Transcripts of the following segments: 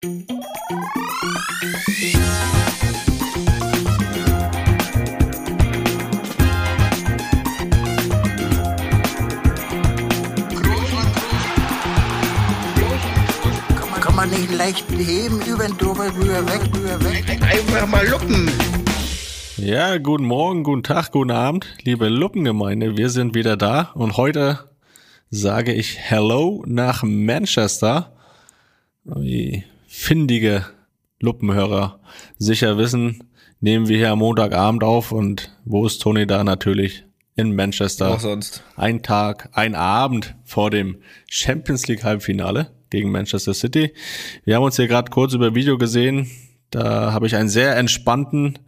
Kann man nicht leicht heben, über den drüber, rüber, weg, rüber, weg. Einfach mal luppen. Ja, guten Morgen, guten Tag, guten Abend, liebe Luppengemeinde. Wir sind wieder da und heute sage ich Hello nach Manchester. Wie findige Luppenhörer sicher wissen, nehmen wir hier am Montagabend auf und wo ist Toni da? Natürlich in Manchester. Auch sonst. Ein Tag, ein Abend vor dem Champions League Halbfinale gegen Manchester City. Wir haben uns hier gerade kurz über Video gesehen. Da habe ich einen sehr entspannten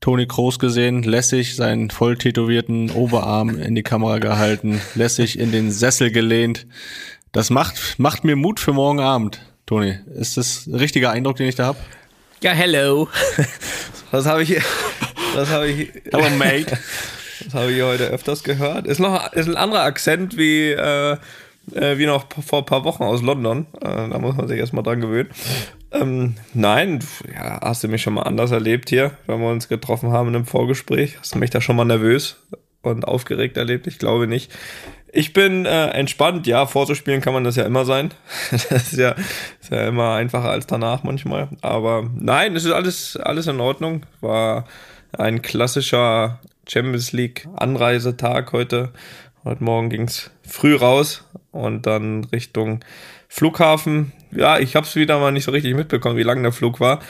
Toni Kroos gesehen, lässig seinen voll tätowierten Oberarm in die Kamera gehalten, lässig in den Sessel gelehnt. Das macht, macht mir Mut für morgen Abend, Toni. Ist das ein richtiger Eindruck, den ich da habe? Ja, hello. Das habe ich, das habe ich, Hello, mate. das habe ich heute öfters gehört. Ist noch, ist ein anderer Akzent wie, äh, äh, wie noch vor ein paar Wochen aus London. Äh, da muss man sich erstmal dran gewöhnen. Ähm, nein, ja, hast du mich schon mal anders erlebt hier, wenn wir uns getroffen haben in einem Vorgespräch? Hast du mich da schon mal nervös und aufgeregt erlebt? Ich glaube nicht. Ich bin äh, entspannt, ja, vorzuspielen kann man das ja immer sein. Das ist ja, ist ja immer einfacher als danach manchmal. Aber nein, es ist alles, alles in Ordnung. War ein klassischer Champions League Anreisetag heute. Heute Morgen ging's früh raus und dann Richtung Flughafen. Ja, ich habe es wieder mal nicht so richtig mitbekommen, wie lang der Flug war.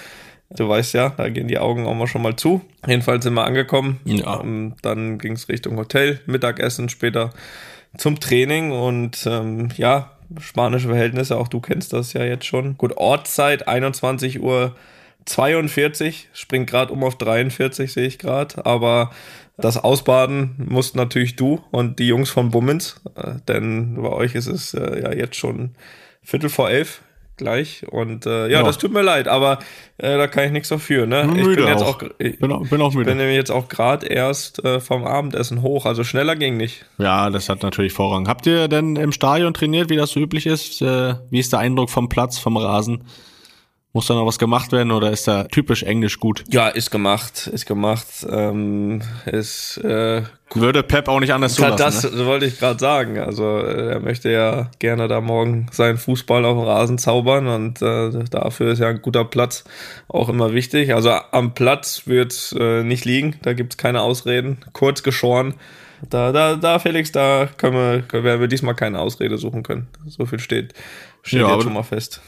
Du weißt ja, da gehen die Augen auch mal schon mal zu. Jedenfalls sind wir angekommen. Ja. Ähm, dann ging es Richtung Hotel, Mittagessen, später zum Training und ähm, ja, spanische Verhältnisse, auch du kennst das ja jetzt schon. Gut, Ortszeit 21 Uhr 42, springt gerade um auf 43, sehe ich gerade, aber das Ausbaden musst natürlich du und die Jungs von Bummens, äh, denn bei euch ist es äh, ja jetzt schon Viertel vor elf gleich und äh, ja, Ja. das tut mir leid, aber äh, da kann ich nichts dafür, ne? Bin ich bin jetzt auch. auch, ich Bin auch, bin auch bin müde. nämlich jetzt auch gerade erst äh, vom Abendessen hoch, also schneller ging nicht. Ja, das hat natürlich Vorrang. Habt ihr denn im Stadion trainiert, wie das so üblich ist? Äh, wie ist der Eindruck vom Platz, vom Rasen? Muss da noch was gemacht werden oder ist da typisch englisch gut? Ja, ist gemacht, ist gemacht. Ähm, ist äh, Würde Pep auch nicht anders zulassen. das ne? wollte ich gerade sagen. Also äh, er möchte ja gerne da morgen seinen Fußball auf dem Rasen zaubern und äh, dafür ist ja ein guter Platz auch immer wichtig. Also am Platz wird äh, nicht liegen, da gibt's keine Ausreden. Kurz geschoren. Da, da, da, Felix, da können wir, werden wir diesmal keine Ausrede suchen können. So viel steht, steht Ja, jetzt aber- schon mal fest.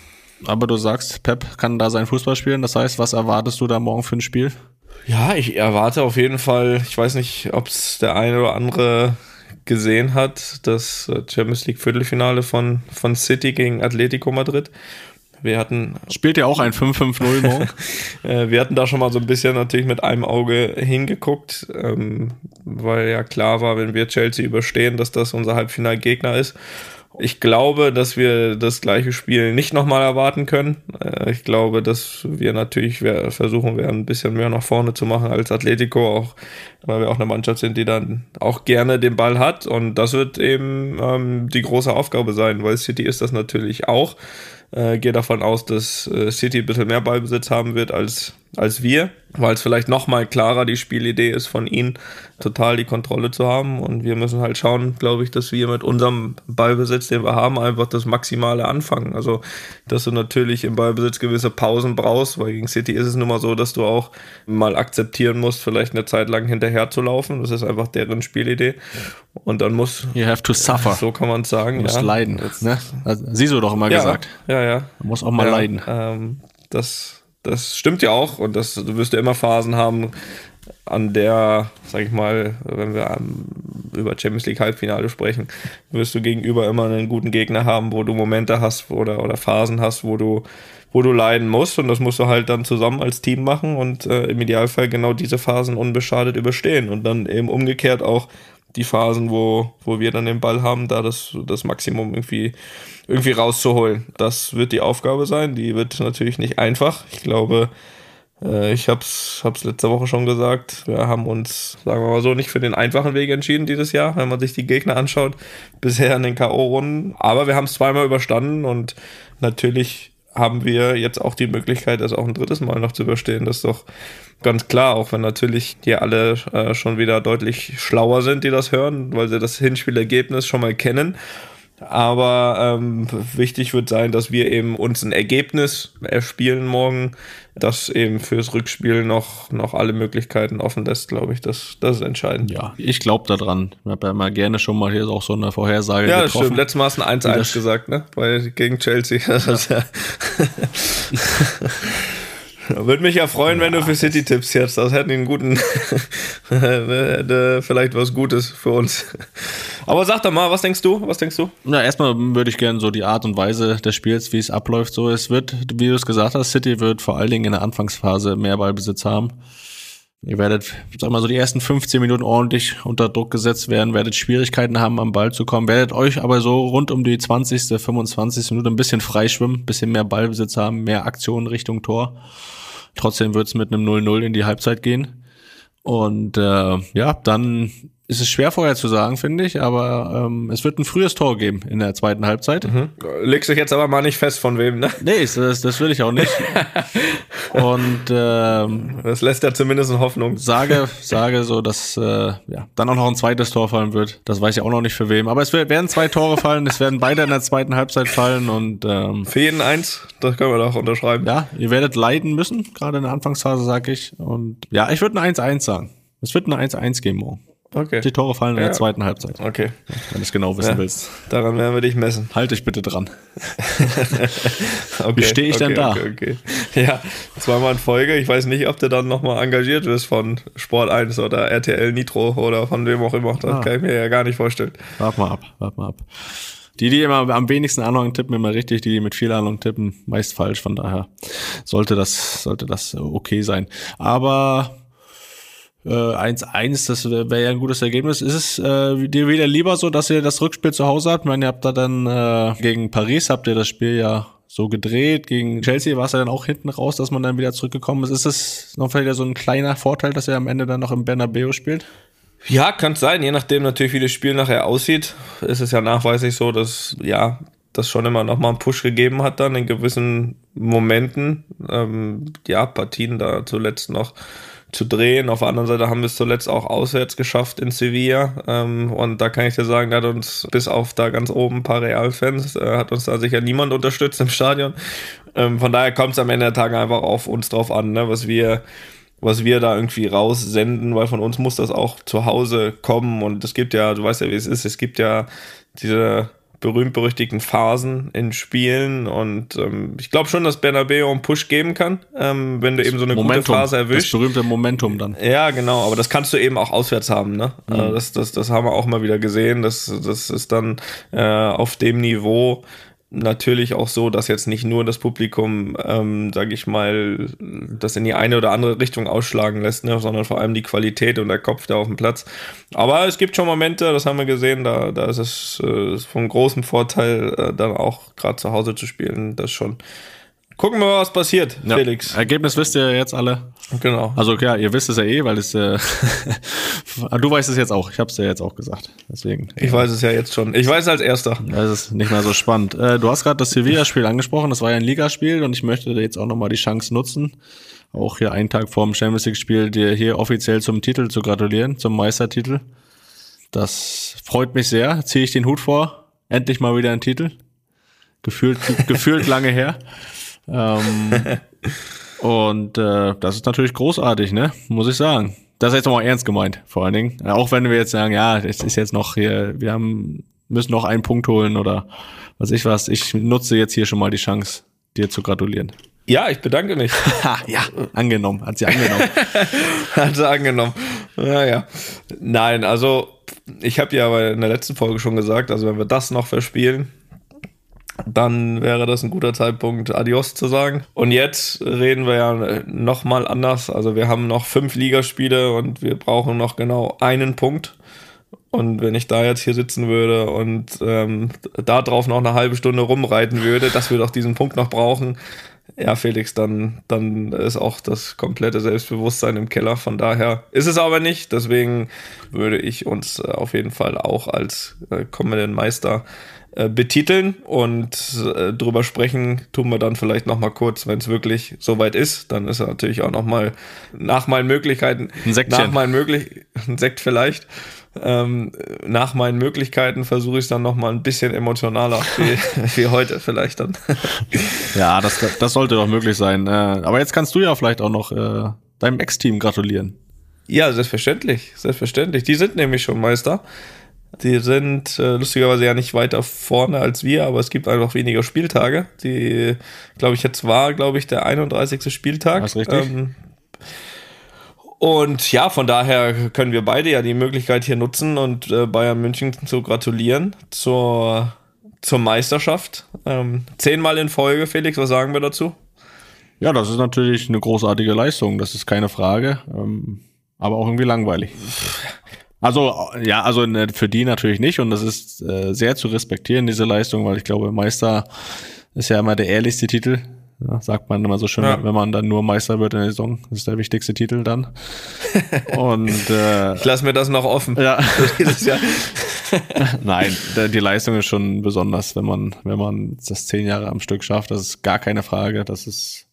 Aber du sagst, Pep kann da seinen Fußball spielen. Das heißt, was erwartest du da morgen für ein Spiel? Ja, ich erwarte auf jeden Fall, ich weiß nicht, ob es der eine oder andere gesehen hat, das äh, Champions League Viertelfinale von, von City gegen Atletico Madrid. Wir hatten, Spielt ja auch ein 5-5-0 morgen. äh, wir hatten da schon mal so ein bisschen natürlich mit einem Auge hingeguckt, ähm, weil ja klar war, wenn wir Chelsea überstehen, dass das unser Halbfinalgegner ist. Ich glaube, dass wir das gleiche Spiel nicht nochmal erwarten können. Äh, Ich glaube, dass wir natürlich versuchen werden, ein bisschen mehr nach vorne zu machen als Atletico, auch weil wir auch eine Mannschaft sind, die dann auch gerne den Ball hat. Und das wird eben ähm, die große Aufgabe sein, weil City ist das natürlich auch. Äh, gehe davon aus, dass äh, City ein bisschen mehr Ballbesitz haben wird als, als wir, weil es vielleicht nochmal klarer die Spielidee ist von ihnen, total die Kontrolle zu haben. Und wir müssen halt schauen, glaube ich, dass wir mit unserem Ballbesitz, den wir haben, einfach das Maximale anfangen. Also, dass du natürlich im Ballbesitz gewisse Pausen brauchst, weil gegen City ist es nun mal so, dass du auch mal akzeptieren musst, vielleicht eine Zeit lang hinterher zu laufen. Das ist einfach deren Spielidee. Und dann muss, You have to suffer. so kann man es sagen, Du musst ja. leiden. Das- Ne? Also, du doch immer ja, gesagt. Ja, ja. Du musst auch mal ja, leiden. Ähm, das, das stimmt ja auch und das, du wirst ja immer Phasen haben, an der, sag ich mal, wenn wir ähm, über Champions League Halbfinale sprechen, wirst du gegenüber immer einen guten Gegner haben, wo du Momente hast oder, oder Phasen hast, wo du, wo du leiden musst und das musst du halt dann zusammen als Team machen und äh, im Idealfall genau diese Phasen unbeschadet überstehen und dann eben umgekehrt auch die Phasen, wo, wo wir dann den Ball haben, da das, das Maximum irgendwie, irgendwie rauszuholen. Das wird die Aufgabe sein. Die wird natürlich nicht einfach. Ich glaube, äh, ich hab's, hab's letzte Woche schon gesagt. Wir haben uns, sagen wir mal so, nicht für den einfachen Weg entschieden dieses Jahr, wenn man sich die Gegner anschaut, bisher in den K.O.-Runden. Aber wir haben es zweimal überstanden und natürlich haben wir jetzt auch die Möglichkeit, das auch ein drittes Mal noch zu überstehen. Das ist doch ganz klar, auch wenn natürlich die alle äh, schon wieder deutlich schlauer sind, die das hören, weil sie das Hinspielergebnis schon mal kennen. Aber ähm, wichtig wird sein, dass wir eben uns ein Ergebnis erspielen morgen, das eben fürs Rückspiel noch, noch alle Möglichkeiten offen lässt, glaube ich. Das, das ist entscheidend. Ja, ich glaube daran. Ich habe ja mal gerne schon mal hier auch so eine Vorhersage ja, getroffen. Ja, stimmt. Letztes Mal hast du ein 1-1 gesagt, ne? Weil gegen Chelsea. Ja. Würde mich ja freuen, ja, wenn du für City Tipps jetzt. Das hätte einen guten, vielleicht was Gutes für uns. Aber sag doch mal, was denkst du? Was denkst du? Na, erstmal würde ich gerne so die Art und Weise des Spiels, wie es abläuft, so es wird, wie du es gesagt hast, City wird vor allen Dingen in der Anfangsphase mehr Ballbesitz haben. Ihr werdet, sag mal so, die ersten 15 Minuten ordentlich unter Druck gesetzt werden, werdet Schwierigkeiten haben, am Ball zu kommen, werdet euch aber so rund um die 20., 25. Minute ein bisschen freischwimmen, bisschen mehr Ballbesitz haben, mehr Aktionen Richtung Tor. Trotzdem wird es mit einem 0-0 in die Halbzeit gehen. Und äh, ja, dann ist es schwer vorher zu sagen, finde ich, aber ähm, es wird ein frühes Tor geben in der zweiten Halbzeit. Mhm. Legst dich jetzt aber mal nicht fest von wem, ne? Nee, das, das will ich auch nicht. Und ähm, das lässt ja zumindest eine Hoffnung. Sage, sage so, dass äh, ja, dann auch noch ein zweites Tor fallen wird. Das weiß ich auch noch nicht für wem. Aber es werden zwei Tore fallen, es werden beide in der zweiten Halbzeit fallen und ähm, für jeden eins, das können wir doch unterschreiben. Ja, ihr werdet leiden müssen, gerade in der Anfangsphase, sag ich. Und ja, ich würde ein 1-1 sagen. Es wird ein 1-1 geben morgen. Okay. Die Tore fallen in der zweiten Halbzeit. Okay. Wenn du es genau wissen ja, willst. Daran werden wir dich messen. Halt dich bitte dran. okay, Wie stehe ich okay, denn da? Okay. Ja, zweimal in Folge. Ich weiß nicht, ob du dann nochmal engagiert wirst von Sport 1 oder RTL Nitro oder von wem auch immer. Das ah. kann ich mir ja gar nicht vorstellen. Warte mal ab, warte mal ab. Die, die immer am wenigsten Ahnung tippen, immer richtig, die, die mit viel Ahnung tippen, meist falsch. Von daher sollte das, sollte das okay sein. Aber 1-1, äh, das wäre ja ein gutes Ergebnis. Ist es äh, dir wieder lieber so, dass ihr das Rückspiel zu Hause habt? Ich meine, ihr habt da dann äh, gegen Paris, habt ihr das Spiel ja so gedreht. Gegen Chelsea war es ja dann auch hinten raus, dass man dann wieder zurückgekommen ist. Ist es noch vielleicht so ein kleiner Vorteil, dass ihr am Ende dann noch im Bernabeu spielt? Ja, kann sein, je nachdem natürlich, wie das Spiel nachher aussieht. Ist es ja nachweislich so, dass, ja, das schon immer noch mal einen Push gegeben hat dann in gewissen Momenten. Ähm, ja, Partien da zuletzt noch zu drehen. Auf der anderen Seite haben wir es zuletzt auch auswärts geschafft in Sevilla. Ähm, und da kann ich dir sagen, da hat uns bis auf da ganz oben ein paar Real-Fans, äh, hat uns da sicher niemand unterstützt im Stadion. Ähm, von daher kommt es am Ende der Tage einfach auf uns drauf an, ne, was wir was wir da irgendwie raussenden, weil von uns muss das auch zu Hause kommen und es gibt ja, du weißt ja, wie es ist, es gibt ja diese berühmt-berüchtigten Phasen in Spielen und ähm, ich glaube schon, dass Bernabeu einen Push geben kann, ähm, wenn du eben so eine Momentum, gute Phase erwischst. Das berühmte Momentum dann. Ja, genau, aber das kannst du eben auch auswärts haben, ne? Mhm. Äh, das, das, das haben wir auch mal wieder gesehen, das, das ist dann äh, auf dem Niveau natürlich auch so, dass jetzt nicht nur das Publikum, ähm, sage ich mal, das in die eine oder andere Richtung ausschlagen lässt, ne, sondern vor allem die Qualität und der Kopf da auf dem Platz. Aber es gibt schon Momente, das haben wir gesehen, da, da ist es äh, von großem Vorteil, äh, dann auch gerade zu Hause zu spielen. Das schon Gucken wir mal, was passiert, ja. Felix. Ergebnis wisst ihr jetzt alle. Genau. Also ja, ihr wisst es ja eh, weil es äh, du weißt es jetzt auch. Ich habe es ja jetzt auch gesagt. Deswegen. Ich ja. weiß es ja jetzt schon. Ich weiß es als erster. Das ist nicht mehr so spannend. Äh, du hast gerade das Sevilla-Spiel angesprochen. Das war ja ein Ligaspiel und ich möchte jetzt auch nochmal die Chance nutzen, auch hier einen Tag vor dem Champions League-Spiel dir hier offiziell zum Titel zu gratulieren, zum Meistertitel. Das freut mich sehr. Ziehe ich den Hut vor. Endlich mal wieder ein Titel. Gefühlt, gefühlt lange her. Ähm, und äh, das ist natürlich großartig, ne? Muss ich sagen. Das ist jetzt nochmal ernst gemeint, vor allen Dingen. Auch wenn wir jetzt sagen, ja, es ist jetzt noch hier, wir haben, müssen noch einen Punkt holen oder was ich was. Ich nutze jetzt hier schon mal die Chance, dir zu gratulieren. Ja, ich bedanke mich. ja, angenommen, hat sie angenommen. hat sie angenommen. Ja, ja. Nein, also ich habe ja in der letzten Folge schon gesagt, also wenn wir das noch verspielen, dann wäre das ein guter Zeitpunkt, Adios zu sagen. Und jetzt reden wir ja nochmal anders. Also wir haben noch fünf Ligaspiele und wir brauchen noch genau einen Punkt. Und wenn ich da jetzt hier sitzen würde und ähm, da noch eine halbe Stunde rumreiten würde, dass wir doch diesen Punkt noch brauchen, ja, Felix, dann, dann ist auch das komplette Selbstbewusstsein im Keller. Von daher ist es aber nicht. Deswegen würde ich uns äh, auf jeden Fall auch als äh, kommenden Meister äh, betiteln und äh, drüber sprechen tun wir dann vielleicht noch mal kurz, wenn es wirklich soweit ist. Dann ist er natürlich auch noch mal nach meinen Möglichkeiten, ein Sektchen. nach meinen möglich ein Sekt vielleicht. Ähm, nach meinen Möglichkeiten versuche ich es dann noch mal ein bisschen emotionaler wie, wie heute vielleicht dann. ja, das, das sollte doch möglich sein. Äh, aber jetzt kannst du ja vielleicht auch noch äh, deinem Ex-Team gratulieren. Ja, selbstverständlich, selbstverständlich. Die sind nämlich schon Meister. Die sind äh, lustigerweise ja nicht weiter vorne als wir, aber es gibt einfach weniger Spieltage. Die, glaube ich, jetzt war, glaube ich, der 31. Spieltag. Das ist richtig. Ähm, und ja, von daher können wir beide ja die Möglichkeit hier nutzen und äh, Bayern München zu gratulieren zur, zur Meisterschaft. Ähm, zehnmal in Folge, Felix, was sagen wir dazu? Ja, das ist natürlich eine großartige Leistung, das ist keine Frage. Ähm, aber auch irgendwie langweilig. Also ja, also ne, für die natürlich nicht und das ist äh, sehr zu respektieren, diese Leistung, weil ich glaube, Meister ist ja immer der ehrlichste Titel, ja, sagt man immer so schön, ja. wenn man dann nur Meister wird in der Saison, das ist der wichtigste Titel dann. und äh, ich lasse mir das noch offen. Ja. Nein, die Leistung ist schon besonders, wenn man wenn man das zehn Jahre am Stück schafft, das ist gar keine Frage, das ist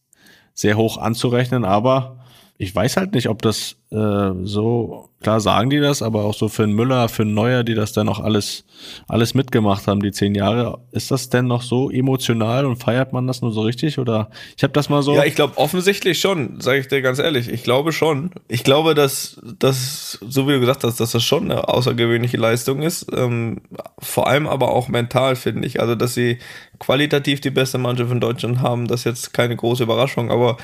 sehr hoch anzurechnen, aber ich weiß halt nicht, ob das äh, so, klar sagen die das, aber auch so für einen Müller, für einen Neuer, die das dann noch alles, alles mitgemacht haben, die zehn Jahre, ist das denn noch so emotional und feiert man das nur so richtig? Oder ich habe das mal so. Ja, ich glaube offensichtlich schon, sage ich dir ganz ehrlich. Ich glaube schon. Ich glaube, dass das, so wie du gesagt hast, dass das schon eine außergewöhnliche Leistung ist. Ähm, vor allem aber auch mental, finde ich. Also, dass sie qualitativ die beste Mannschaft in Deutschland haben, das ist jetzt keine große Überraschung, aber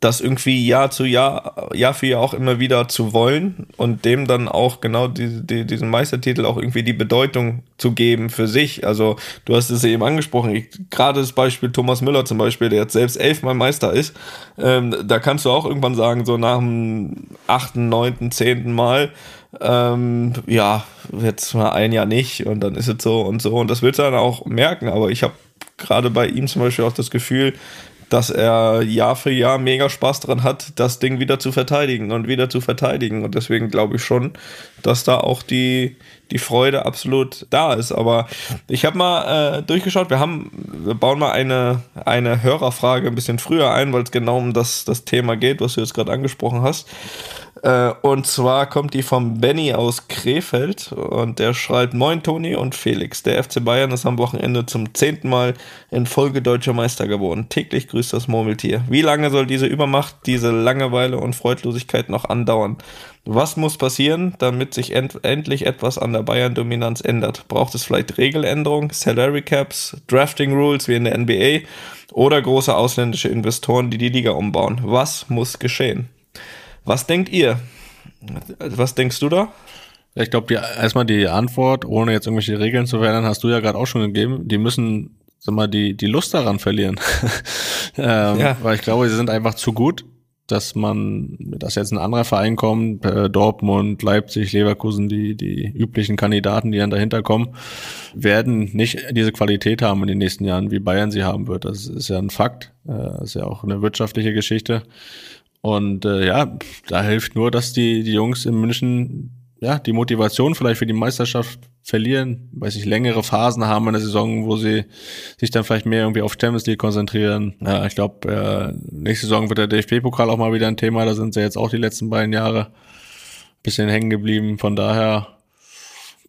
das irgendwie Jahr zu Jahr, Jahr für Jahr auch immer wieder zu wollen und dem dann auch genau die, die, diesen Meistertitel auch irgendwie die Bedeutung zu geben für sich. Also du hast es eben angesprochen, ich, gerade das Beispiel Thomas Müller zum Beispiel, der jetzt selbst elfmal Meister ist, ähm, da kannst du auch irgendwann sagen, so nach dem achten, neunten, zehnten Mal, ähm, ja, jetzt mal ein Jahr nicht und dann ist es so und so. Und das willst du dann auch merken, aber ich habe gerade bei ihm zum Beispiel auch das Gefühl, dass er Jahr für Jahr mega Spaß dran hat, das Ding wieder zu verteidigen und wieder zu verteidigen. Und deswegen glaube ich schon, dass da auch die, die Freude absolut da ist. Aber ich habe mal äh, durchgeschaut, wir haben, wir bauen mal eine, eine Hörerfrage ein bisschen früher ein, weil es genau um das, das Thema geht, was du jetzt gerade angesprochen hast. Äh, und zwar kommt die vom Benny aus Krefeld und der schreibt: Moin Toni und Felix. Der FC Bayern ist am Wochenende zum zehnten Mal in Folge deutscher Meister geworden. Täglich grüßt das Murmeltier. Wie lange soll diese Übermacht, diese Langeweile und Freudlosigkeit noch andauern? Was muss passieren, damit sich end endlich etwas an der Bayern-Dominanz ändert? Braucht es vielleicht Regeländerungen, Salary Caps, Drafting Rules wie in der NBA oder große ausländische Investoren, die die Liga umbauen? Was muss geschehen? Was denkt ihr? Was denkst du da? Ich glaube, erstmal die Antwort, ohne jetzt irgendwelche Regeln zu verändern, hast du ja gerade auch schon gegeben. Die müssen, sag mal, die, die Lust daran verlieren. ähm, ja. Weil ich glaube, sie sind einfach zu gut, dass man, dass jetzt ein anderer Verein kommt, äh, Dortmund, Leipzig, Leverkusen, die, die üblichen Kandidaten, die dann dahinter kommen, werden nicht diese Qualität haben in den nächsten Jahren, wie Bayern sie haben wird. Das ist ja ein Fakt. Äh, ist ja auch eine wirtschaftliche Geschichte. Und äh, ja, da hilft nur, dass die, die Jungs in München ja die Motivation vielleicht für die Meisterschaft verlieren, weiß ich, längere Phasen haben in der Saison, wo sie sich dann vielleicht mehr irgendwie auf Champions League konzentrieren. Ja, ich glaube, äh, nächste Saison wird der DFB-Pokal auch mal wieder ein Thema, da sind sie jetzt auch die letzten beiden Jahre bisschen hängen geblieben. Von daher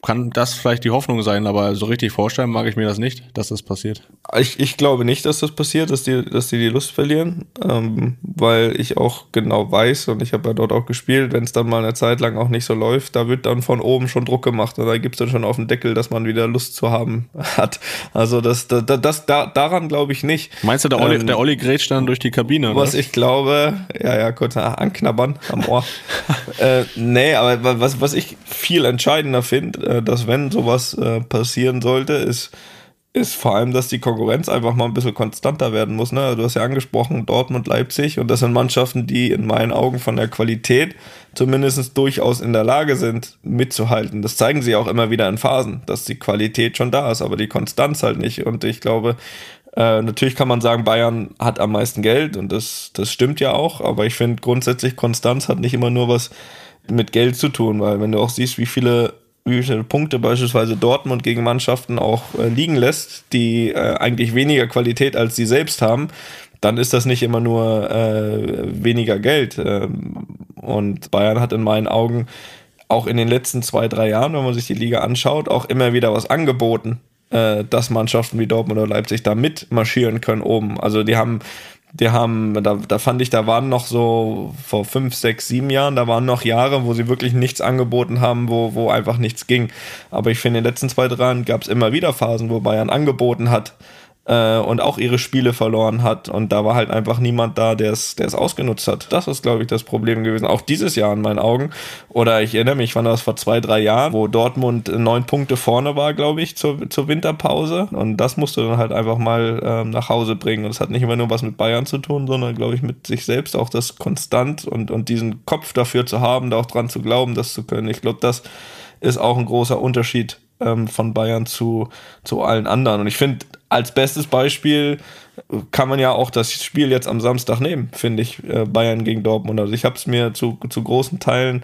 kann das vielleicht die Hoffnung sein, aber so richtig vorstellen mag ich mir das nicht, dass das passiert. Ich, ich glaube nicht, dass das passiert, dass die, dass die die Lust verlieren, ähm, weil ich auch genau weiß und ich habe ja dort auch gespielt, wenn es dann mal eine Zeit lang auch nicht so läuft, da wird dann von oben schon Druck gemacht und da gibt es dann schon auf den Deckel, dass man wieder Lust zu haben hat. Also das, das, das da, daran glaube ich nicht. Meinst du, der Olli, ähm, der Olli grätscht dann durch die Kabine? Was oder? ich glaube, ja, ja, kurz anknabbern am Ohr. äh, nee, aber was, was ich viel entscheidender finde, äh, dass wenn sowas äh, passieren sollte, ist, ist vor allem, dass die Konkurrenz einfach mal ein bisschen konstanter werden muss. Ne? Du hast ja angesprochen, Dortmund, Leipzig und das sind Mannschaften, die in meinen Augen von der Qualität zumindest durchaus in der Lage sind, mitzuhalten. Das zeigen sie auch immer wieder in Phasen, dass die Qualität schon da ist, aber die Konstanz halt nicht. Und ich glaube, äh, natürlich kann man sagen, Bayern hat am meisten Geld und das, das stimmt ja auch, aber ich finde grundsätzlich, Konstanz hat nicht immer nur was mit Geld zu tun, weil wenn du auch siehst, wie viele viele Punkte beispielsweise Dortmund gegen Mannschaften auch äh, liegen lässt, die äh, eigentlich weniger Qualität als sie selbst haben, dann ist das nicht immer nur äh, weniger Geld. Ähm, und Bayern hat in meinen Augen auch in den letzten zwei, drei Jahren, wenn man sich die Liga anschaut, auch immer wieder was angeboten, äh, dass Mannschaften wie Dortmund oder Leipzig da mitmarschieren können oben. Also die haben die haben, da, da fand ich, da waren noch so vor fünf, sechs, sieben Jahren, da waren noch Jahre, wo sie wirklich nichts angeboten haben, wo, wo einfach nichts ging. Aber ich finde, in den letzten zwei, drei Jahren gab es immer wieder Phasen, wo Bayern angeboten hat, äh, und auch ihre Spiele verloren hat. Und da war halt einfach niemand da, der es ausgenutzt hat. Das ist, glaube ich, das Problem gewesen. Auch dieses Jahr in meinen Augen. Oder ich erinnere mich, wann das vor zwei, drei Jahren, wo Dortmund neun Punkte vorne war, glaube ich, zur, zur Winterpause. Und das musste dann halt einfach mal ähm, nach Hause bringen. Und es hat nicht immer nur was mit Bayern zu tun, sondern, glaube ich, mit sich selbst auch das konstant und, und diesen Kopf dafür zu haben, da auch dran zu glauben, das zu können. Ich glaube, das ist auch ein großer Unterschied ähm, von Bayern zu, zu allen anderen. Und ich finde, als bestes Beispiel kann man ja auch das Spiel jetzt am Samstag nehmen, finde ich, äh, Bayern gegen Dortmund. Also ich habe es mir zu, zu großen Teilen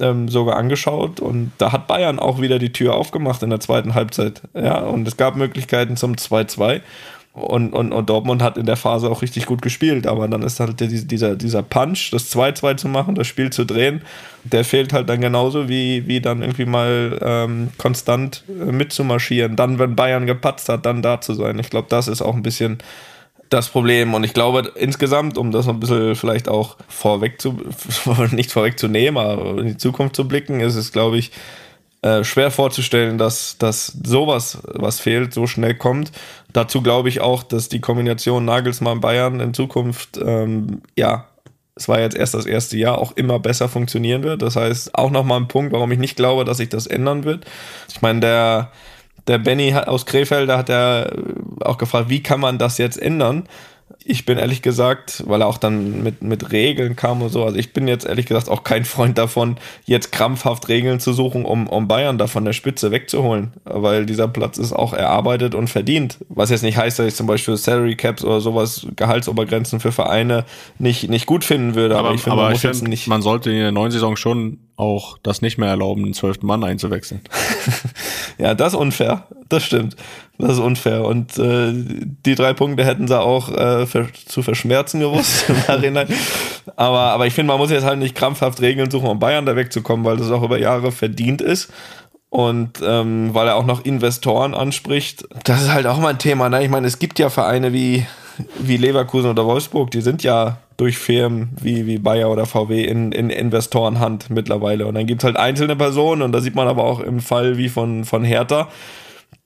ähm, sogar angeschaut und da hat Bayern auch wieder die Tür aufgemacht in der zweiten Halbzeit. Ja, und es gab Möglichkeiten zum 2-2. Und, und, und Dortmund hat in der Phase auch richtig gut gespielt, aber dann ist halt dieser, dieser Punch, das 2-2 zu machen, das Spiel zu drehen, der fehlt halt dann genauso wie, wie dann irgendwie mal ähm, konstant äh, mitzumarschieren. Dann, wenn Bayern gepatzt hat, dann da zu sein. Ich glaube, das ist auch ein bisschen das Problem. Und ich glaube insgesamt, um das ein bisschen vielleicht auch vorweg zu, nicht vorwegzunehmen, aber in die Zukunft zu blicken, ist es, glaube ich, äh, schwer vorzustellen, dass, dass sowas, was fehlt, so schnell kommt. Dazu glaube ich auch, dass die Kombination Nagelsmann-Bayern in Zukunft, ähm, ja, es war jetzt erst das erste Jahr, auch immer besser funktionieren wird. Das heißt, auch nochmal ein Punkt, warum ich nicht glaube, dass sich das ändern wird. Ich meine, der, der Benny aus Krefeld, da hat er auch gefragt, wie kann man das jetzt ändern? Ich bin ehrlich gesagt, weil er auch dann mit, mit Regeln kam und so, also ich bin jetzt ehrlich gesagt auch kein Freund davon, jetzt krampfhaft Regeln zu suchen, um, um Bayern da von der Spitze wegzuholen, weil dieser Platz ist auch erarbeitet und verdient. Was jetzt nicht heißt, dass ich zum Beispiel Salary Caps oder sowas, Gehaltsobergrenzen für Vereine nicht, nicht gut finden würde, aber, aber ich finde, man, muss find, jetzt nicht. Man sollte in der neuen Saison schon auch das nicht mehr erlauben, den zwölften Mann einzuwechseln. ja, das ist unfair. Das stimmt. Das ist unfair. Und äh, die drei Punkte hätten sie auch äh, für, zu verschmerzen gewusst im Nachhinein. Aber, aber ich finde, man muss jetzt halt nicht krampfhaft Regeln suchen, um Bayern da wegzukommen, weil das auch über Jahre verdient ist. Und ähm, weil er auch noch Investoren anspricht, das ist halt auch mal ein Thema. Ne? Ich meine, es gibt ja Vereine wie, wie Leverkusen oder Wolfsburg, die sind ja durch Firmen wie, wie Bayer oder VW in, in Investorenhand mittlerweile. Und dann gibt es halt einzelne Personen und da sieht man aber auch im Fall wie von, von Hertha,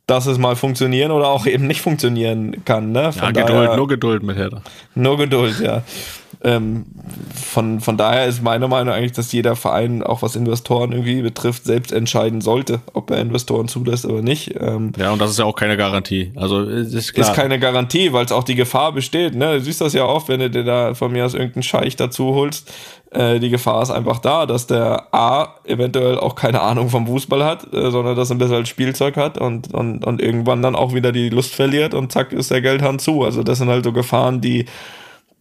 dass es mal funktionieren oder auch eben nicht funktionieren kann. Ne? Von ja, Geduld, daher, nur Geduld mit Hertha. Nur Geduld, ja. Ähm, von, von daher ist meine Meinung eigentlich, dass jeder Verein, auch was Investoren irgendwie betrifft, selbst entscheiden sollte, ob er Investoren zulässt oder nicht. Ähm, ja, und das ist ja auch keine Garantie. Also ist, klar. ist keine Garantie, weil es auch die Gefahr besteht. Ne? Du siehst das ja oft, wenn du dir da von mir aus irgendeinen Scheich dazu holst. Äh, die Gefahr ist einfach da, dass der A eventuell auch keine Ahnung vom Fußball hat, äh, sondern dass er ein bisschen als Spielzeug hat und, und, und irgendwann dann auch wieder die Lust verliert und zack ist der Geldhand zu. Also das sind halt so Gefahren, die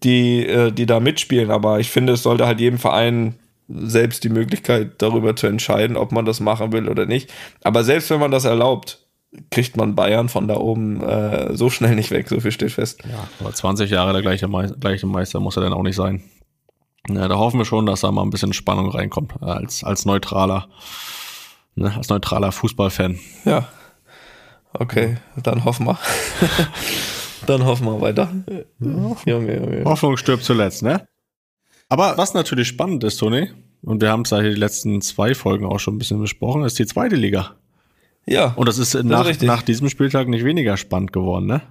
die, äh, die da mitspielen. Aber ich finde, es sollte halt jedem Verein selbst die Möglichkeit darüber zu entscheiden, ob man das machen will oder nicht. Aber selbst wenn man das erlaubt, kriegt man Bayern von da oben äh, so schnell nicht weg, so viel steht fest. Ja, aber 20 Jahre der gleiche, Meister, gleiche Meister muss er dann auch nicht sein. Ja, da hoffen wir schon, dass da mal ein bisschen Spannung reinkommt, als, als neutraler, ne, als neutraler Fußballfan. Ja. Okay, dann hoffen wir. Dann hoffen wir weiter. Ja. Junge, Junge. Hoffnung stirbt zuletzt, ne? Aber was natürlich spannend ist, Toni, und wir haben es ja die letzten zwei Folgen auch schon ein bisschen besprochen, ist die zweite Liga. Ja. Und das ist nach, richtig. nach diesem Spieltag nicht weniger spannend geworden, ne?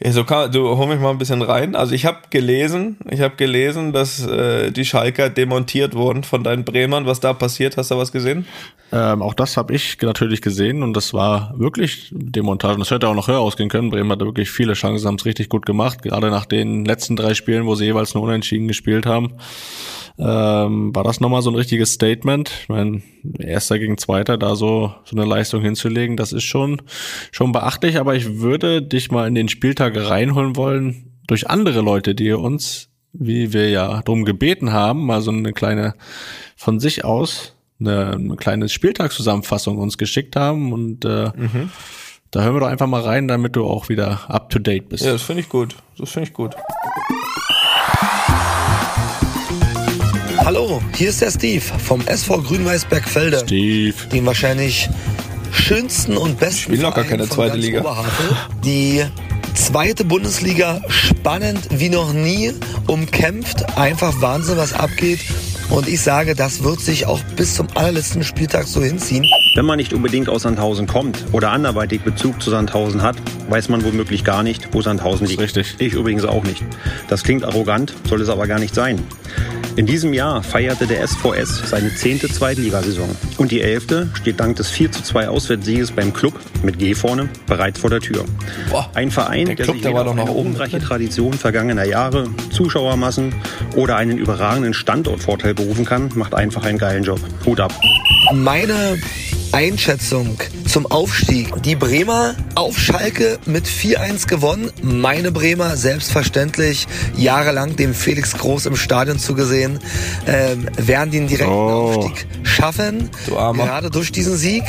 Ja, so kann, du hol mich mal ein bisschen rein. Also ich habe gelesen, ich habe gelesen, dass äh, die Schalker demontiert wurden von deinen Bremern. Was da passiert, hast du was gesehen? Ähm, auch das habe ich natürlich gesehen und das war wirklich Demontage. Und das hätte auch noch höher ausgehen können. Bremen hatte wirklich viele Chancen, haben es richtig gut gemacht. Gerade nach den letzten drei Spielen, wo sie jeweils nur unentschieden gespielt haben, ähm, war das nochmal so ein richtiges Statement. Ich meine, erster gegen zweiter, da so, so eine Leistung hinzulegen, das ist schon, schon beachtlich. Aber ich würde dich mal in den Spieltag reinholen wollen durch andere Leute, die uns, wie wir ja drum gebeten haben, mal so eine kleine von sich aus eine, eine kleine Spieltagszusammenfassung uns geschickt haben und äh, da hören wir doch einfach mal rein, damit du auch wieder up to date bist. Ja, das finde ich gut. Das finde ich gut. Hallo, hier ist der Steve vom SV Grün-Weiß Bergfelde. Steve. Den wahrscheinlich schönsten und besten Spielen noch gar Verein keine zweite Liga. Oberhavel. Die zweite Bundesliga spannend wie noch nie, umkämpft, einfach Wahnsinn, was abgeht. Und ich sage, das wird sich auch bis zum allerletzten Spieltag so hinziehen. Wenn man nicht unbedingt aus Sandhausen kommt oder anderweitig Bezug zu Sandhausen hat, weiß man womöglich gar nicht, wo Sandhausen liegt. richtig. Ich übrigens auch nicht. Das klingt arrogant, soll es aber gar nicht sein. In diesem Jahr feierte der SVS seine zehnte Zweitligasaison. Und die elfte steht dank des 4 zu 2 Auswärtssieges beim Club mit G vorne bereits vor der Tür. Boah, Ein Verein, der der, Club, sich der war doch noch oben umreiche drin. Tradition vergangener Jahre, Zuschauermassen oder einen überragenden Standortvorteil berufen kann, macht einfach einen geilen Job. Hut ab. Meine Einschätzung zum Aufstieg. Die Bremer auf Schalke mit 4-1 gewonnen. Meine Bremer selbstverständlich jahrelang dem Felix Groß im Stadion zugesehen, ähm, werden den direkten Oh. Aufstieg schaffen. Du Armer. Gerade durch diesen Sieg.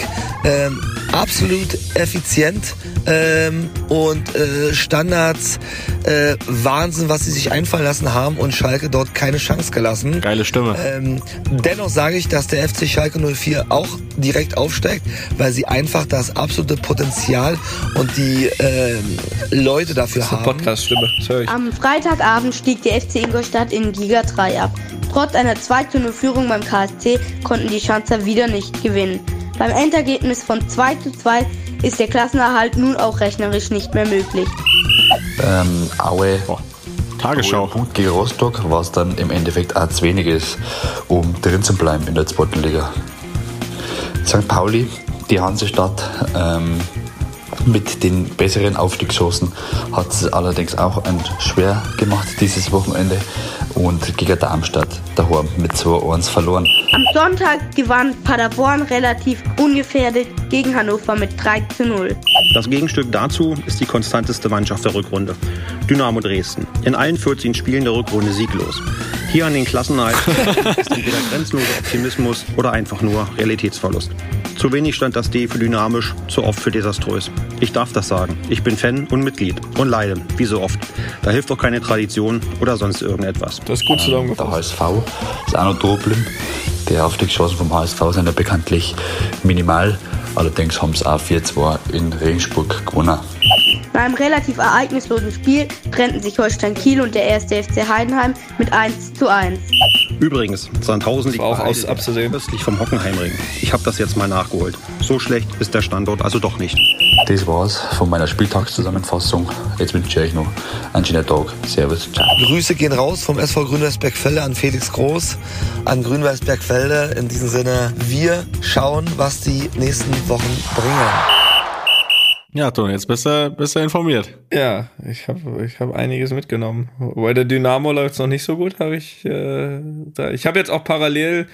Ähm, absolut effizient ähm, und äh, Standards. Äh, Wahnsinn, was sie sich einfallen lassen haben und Schalke dort keine Chance gelassen. Geile Stimme. Ähm, dennoch sage ich, dass der FC Schalke 04 auch direkt aufsteigt, weil sie einfach das absolute Potenzial und die ähm, Leute dafür haben. Podcast-Stimme. Das höre ich. Am Freitagabend stieg der FC Ingolstadt in Liga 3 ab. Trotz einer 2-0-Führung beim KSC konnten die Schanzer wieder nicht gewinnen. Beim Endergebnis von 2 zu 2 ist der Klassenerhalt nun auch rechnerisch nicht mehr möglich. ähm, Aue Tagesschau. Aue Punkt gegen Rostock, was dann im Endeffekt auch zu wenig ist, um drin zu bleiben in der zweiten Liga. St. Pauli, die Hansestadt, ähm, mit den besseren Aufstiegschancen hat es allerdings auch ein schwer gemacht dieses Wochenende und gegen Darmstadt daheim mit 2-1 verloren. Am Sonntag gewann Paderborn relativ ungefährdet gegen Hannover mit 3 zu 0. Das Gegenstück dazu ist die konstanteste Mannschaft der Rückrunde. Dynamo Dresden. In allen 14 Spielen der Rückrunde sieglos. Hier an den Klassenerhalt ist entweder grenzenloser Optimismus oder einfach nur Realitätsverlust. Zu wenig stand das D für dynamisch, zu oft für desaströs. Ich darf das sagen. Ich bin Fan und Mitglied und leide, wie so oft. Da hilft doch keine Tradition oder sonst irgendetwas. Das ist gut Der zusammengefasst. HSV ist auch noch geblieben. Die Aufstiegschancen vom HSV sind ja bekanntlich minimal. Allerdings haben sie auch 4-2 in Regensburg gewonnen. Bei einem relativ ereignislosen Spiel trennten sich Holstein Kiel und der erste FC Heidenheim mit 1 zu 1. Übrigens, Sandhausen liegt auch aus- abzusehen. östlich vom Hockenheimring. Ich habe das jetzt mal nachgeholt. So schlecht ist der Standort also doch nicht. Das war's von meiner Spieltagszusammenfassung. Jetzt wünsche ich euch noch einen schönen Tag. Servus, ciao. Grüße gehen raus vom SV Grün-Weiß Bergfelde an Felix Groß, an Grün-Weiß Bergfelde. In diesem Sinne, wir schauen, was die nächsten Wochen bringen. Ja, Toni, jetzt bist du, bist du informiert. Ja, ich habe ich hab einiges mitgenommen. Bei der Dynamo läuft es noch nicht so gut, habe ich. Äh, da. Ich habe jetzt auch parallel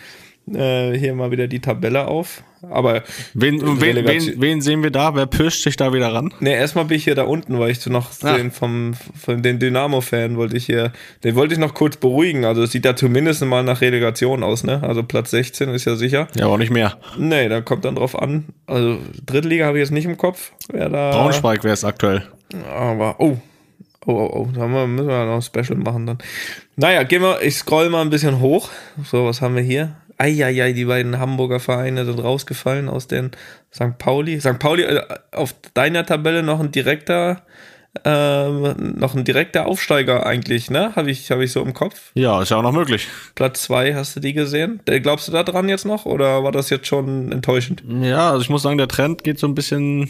äh, hier mal wieder die Tabelle auf. Aber Wen, wen, wen, wen sehen wir da? Wer pirscht sich da wieder ran? Nee, erstmal bin ich hier da unten, weil ich noch Ah. den vom, von den Dynamo-Fan wollte ich hier, den wollte ich noch kurz beruhigen. Also es sieht da zumindest mal nach Relegation aus, ne? Also Platz 16 ist ja sicher. Ja, aber auch nicht mehr. Nee, da kommt dann drauf an. Also Drittliga habe ich jetzt nicht im Kopf. Wer da. Braunschweig wäre es aktuell. Aber, oh. Oh, oh, oh. Da müssen wir noch ein Special machen dann. Naja, gehen wir, ich scroll mal ein bisschen hoch. So, was haben wir hier? Eieiei, die beiden Hamburger Vereine sind rausgefallen aus den St. Pauli. St. Pauli, äh, auf deiner Tabelle noch ein direkter ähm, noch ein direkter Aufsteiger eigentlich, ne? Habe ich, hab ich so im Kopf. Ja, ist ja auch noch möglich. Platz zwei, hast du die gesehen? Glaubst du da dran jetzt noch oder war das jetzt schon enttäuschend? Ja, also ich muss sagen, der Trend geht so ein bisschen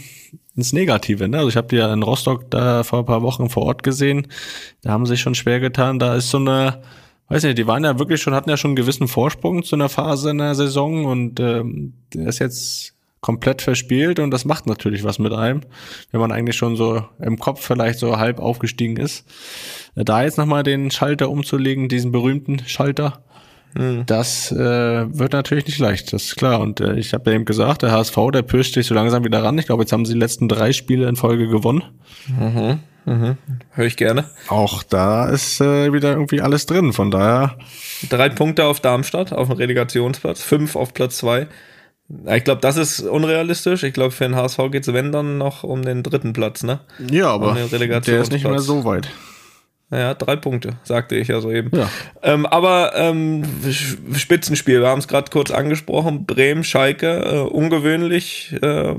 ins Negative. Ne? Also ich habe die ja in Rostock da vor ein paar Wochen vor Ort gesehen. Da haben sie sich schon schwer getan. Da ist so eine, weiß nicht, die waren ja wirklich schon, hatten ja schon einen gewissen Vorsprung zu einer Phase in der Saison und ähm, der ist jetzt komplett verspielt und das macht natürlich was mit einem, wenn man eigentlich schon so im Kopf vielleicht so halb aufgestiegen ist. Da jetzt nochmal den Schalter umzulegen, diesen berühmten Schalter, das äh, wird natürlich nicht leicht, das ist klar. Und äh, ich habe ja eben gesagt, der HSV, der pirscht sich so langsam wieder ran. Ich glaube, jetzt haben sie die letzten drei Spiele in Folge gewonnen. Höre ich gerne. Auch da ist äh, wieder irgendwie alles drin. Von daher, Drei Punkte auf Darmstadt, auf dem Relegationsplatz, fünf auf Platz zwei. Ich glaube, das ist unrealistisch. Ich glaube, für den HSV geht es, wenn dann, noch um den dritten Platz, ne? ja, aber den der ist nicht mehr so weit. Ja, drei Punkte, sagte ich ja soeben. Ja. Ähm, aber ähm, Spitzenspiel, wir haben es gerade kurz angesprochen. Bremen, Schalke, äh, ungewöhnlich äh,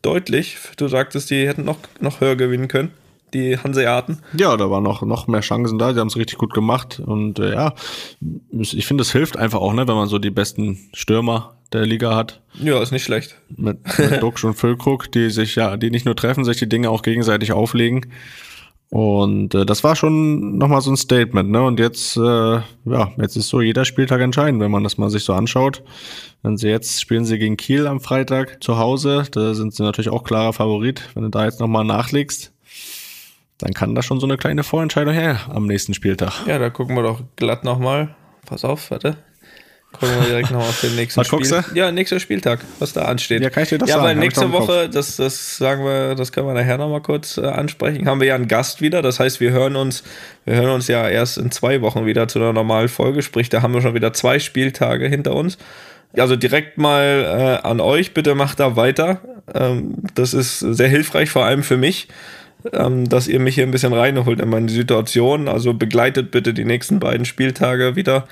deutlich. Du sagtest, die hätten noch, noch höher gewinnen können, die Hanseaten. Ja, da waren noch, noch mehr Chancen da, die haben es richtig gut gemacht. Und äh, ja, ich finde, es hilft einfach auch, ne, wenn man so die besten Stürmer der Liga hat. Ja, ist nicht schlecht. Mit, mit Duxch und Füllkrug, die sich ja, die nicht nur treffen, sich die Dinge auch gegenseitig auflegen. Und äh, das war schon nochmal so ein Statement, ne? Und jetzt, äh, ja, jetzt ist so jeder Spieltag entscheidend, wenn man das mal sich so anschaut. Wenn sie jetzt spielen sie gegen Kiel am Freitag zu Hause, da sind sie natürlich auch klarer Favorit. Wenn du da jetzt nochmal nachlegst, dann kann da schon so eine kleine Vorentscheidung her am nächsten Spieltag. Ja, da gucken wir doch glatt nochmal. Pass auf, warte. Gucken wir direkt noch auf den nächsten Was guckst Spiel. du? Ja, nächster Spieltag, was da ansteht. Ja, kann ich dir das ja, sagen? weil Hab ich nächste. Woche, das, das sagen wir, das können wir nachher nochmal kurz äh, ansprechen, haben wir ja einen Gast wieder. Das heißt, wir hören uns, wir hören uns ja erst in zwei Wochen wieder zu einer normalen Folge. Sprich, da haben wir schon wieder zwei Spieltage hinter uns. Also direkt mal äh, an euch, bitte macht da weiter. Ähm, das ist sehr hilfreich, vor allem für mich, ähm, dass ihr mich hier ein bisschen reinholt in meine Situation. Also begleitet bitte die nächsten beiden Spieltage wieder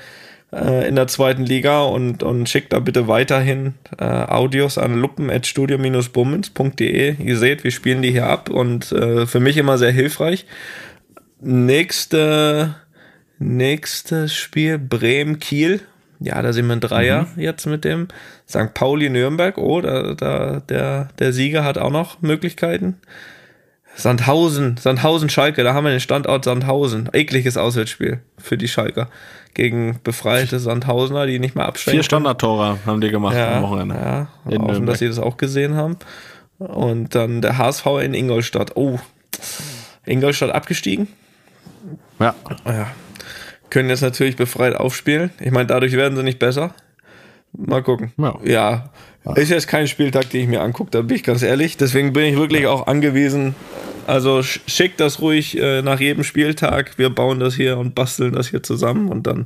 äh, in der zweiten Liga und, und schickt da bitte weiterhin äh, Audios an luppen.studio-bummens.de. Ihr seht, wir spielen die hier ab und äh, für mich immer sehr hilfreich. Nächste, nächstes Spiel Bremen-Kiel. Ja, da sind wir ein Dreier jetzt mit dem. St. Pauli Nürnberg. Oh, da, da, der, der Sieger hat auch noch Möglichkeiten. Sandhausen, Sandhausen Schalke, da haben wir den Standort Sandhausen. Ekliges Auswärtsspiel für die Schalker gegen befreite Sandhausener, die nicht mehr absteigen. Vier Standardtore haben die gemacht ja, am Wochenende. Ja, In hoffen, Nürnberg. dass sie das auch gesehen haben. Und dann der HSV in Ingolstadt. Oh, Ingolstadt abgestiegen. Ja. Ja. Können jetzt natürlich befreit aufspielen. Ich meine, dadurch werden sie nicht besser. Mal gucken. Ja. Ja. Ist jetzt kein Spieltag, den ich mir angucke, da bin ich ganz ehrlich. Deswegen bin ich wirklich auch angewiesen. Also sch- schickt das ruhig äh, nach jedem Spieltag. Wir bauen das hier und basteln das hier zusammen und dann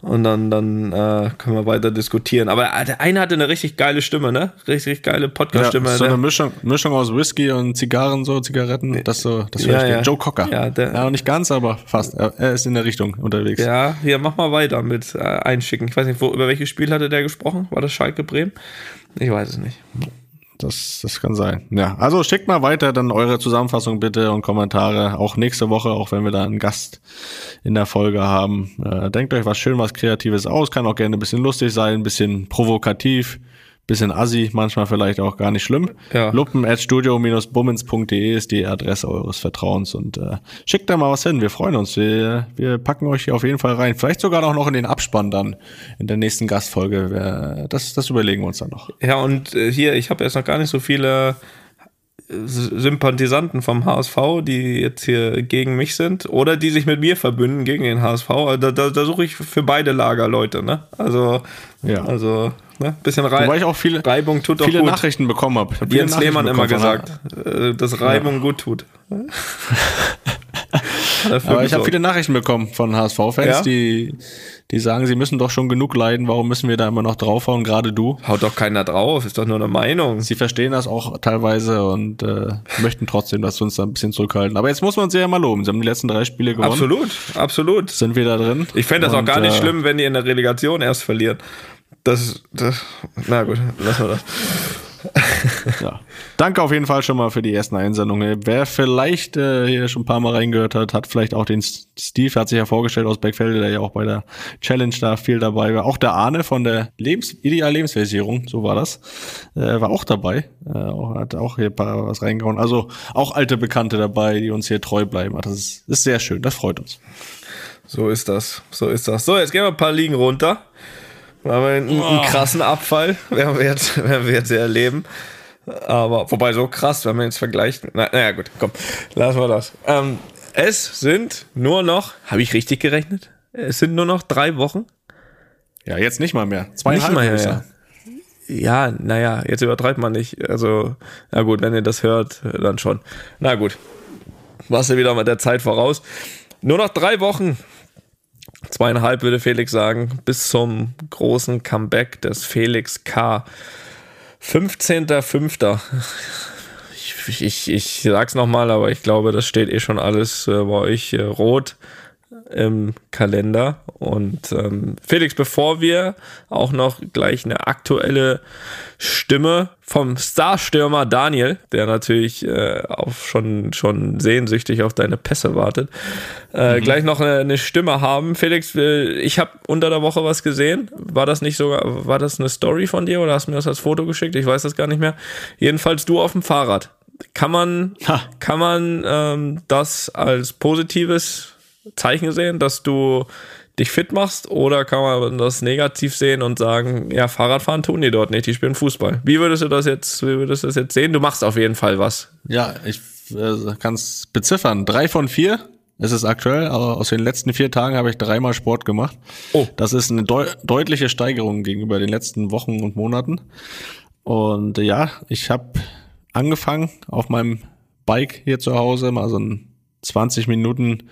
und dann, dann äh, können wir weiter diskutieren. Aber äh, der eine hatte eine richtig geile Stimme, ne? Richtig geile Ja, Podcast-Stimme. so der- eine Mischung, Mischung aus Whisky und Zigarren, so Zigaretten, das so, das Ja, ja. ja, Joe Cocker. Ja, der- ja, nicht ganz, aber fast. Er, er ist in der Richtung unterwegs. Ja, hier, mach mal weiter mit äh, einschicken. Ich weiß nicht, wo, über welches Spiel hatte der gesprochen? War das Schalke Bremen? Ich weiß es nicht. Das, das kann sein. Ja, also schickt mal weiter dann eure Zusammenfassung bitte und Kommentare. Auch nächste Woche, auch wenn wir da einen Gast in der Folge haben. Äh, denkt euch was schön, was Kreatives aus. Kann auch gerne ein bisschen lustig sein, ein bisschen provokativ, bisschen assi, manchmal vielleicht auch gar nicht schlimm. Ja. Luppen at studio-bummens.de ist die Adresse eures Vertrauens und äh, schickt da mal was hin. Wir freuen uns. Wir, wir packen euch hier auf jeden Fall rein. Vielleicht sogar auch noch in den Abspann dann in der nächsten Gastfolge. Das, das überlegen wir uns dann noch. Ja, und äh, hier, ich habe jetzt noch gar nicht so viele äh, Sympathisanten vom HSV, die jetzt hier gegen mich sind oder die sich mit mir verbünden gegen den HSV. Also Da, da, da suche ich für beide Lager Leute, ne? Also, Ja. also, ne? Bisschen Rei Wobei ich auch viele, Reibung tut viele gut. Nachrichten bekommen habe. Jens Lehmann immer gesagt, äh, dass Reibung gut tut. Aber ich habe viele Nachrichten bekommen von HSV-Fans, Ja? die, die sagen, sie müssen doch schon genug leiden, warum müssen wir da immer noch draufhauen, gerade du. Haut doch keiner drauf, ist doch nur eine Meinung. Sie verstehen das auch teilweise und äh, möchten trotzdem, dass wir uns da ein bisschen zurückhalten. Aber jetzt muss man sie ja mal loben. Sie haben die letzten drei Spiele gewonnen. Absolut, absolut. Sind wir da drin? Ich fände das auch gar nicht äh, schlimm, wenn die in der Relegation erst verlieren. Das, das na gut, lassen wir das. ja. Danke auf jeden Fall schon mal für die ersten Einsendungen. Wer vielleicht äh, hier schon ein paar Mal reingehört hat, hat vielleicht auch den Steve, hat sich ja vorgestellt aus Beckfelde, der ja auch bei der Challenge da viel dabei war. Auch der Arne von der Lebens Ideal Lebensversicherung, so war das, äh, war auch dabei. Äh, hat auch hier ein paar was reingehauen. Also auch alte Bekannte dabei, die uns hier treu bleiben. Das ist, ist sehr schön, das freut uns. So ist das, so ist das. So, jetzt gehen wir ein paar Ligen runter. Wir einen, einen krassen Abfall, werden wir jetzt, werden wir jetzt erleben. Aber, wobei so krass, wenn man jetzt vergleicht. Na, naja, gut, komm, lassen wir das. Ähm, es sind nur noch, habe ich richtig gerechnet? Es sind nur noch drei Wochen. Ja, jetzt nicht mal mehr. Zweieinhalb Nicht mal mehr. Ja, naja, jetzt übertreibt man nicht. Also, na gut, wenn ihr das hört, dann schon. Na gut. Warst du wieder mit der Zeit voraus. Nur noch drei Wochen. Zweieinhalb würde Felix sagen, bis zum großen Comeback des Felix K. 15.05. Ich, ich, ich sag's nochmal, aber ich glaube, das steht eh schon alles äh, bei euch äh, rot im Kalender. Und ähm, Felix, bevor wir auch noch gleich eine aktuelle Stimme vom Starstürmer Daniel, der natürlich äh, auf schon, schon sehnsüchtig auf deine Pässe wartet, äh, gleich noch eine, eine Stimme haben. Felix, ich habe unter der Woche was gesehen. War das nicht sogar, war das eine Story von dir oder hast du mir das als Foto geschickt? Ich weiß das gar nicht mehr. Jedenfalls du auf dem Fahrrad. Kann man, Ha. kann man ähm, das als positives Zeichen sehen, dass du dich fit machst oder kann man das negativ sehen und sagen, ja, Fahrradfahren tun die dort nicht, die spielen Fußball. Wie würdest du das jetzt, wie würdest du das jetzt sehen? Du machst auf jeden Fall was. Ja, ich äh, kann es beziffern. Drei von vier ist es aktuell, aber aus den letzten vier Tagen habe ich dreimal Sport gemacht. Oh. Das ist eine deu deutliche Steigerung gegenüber den letzten Wochen und Monaten. Und äh, ja, ich habe angefangen auf meinem Bike hier zu Hause mal so ein 20 Minuten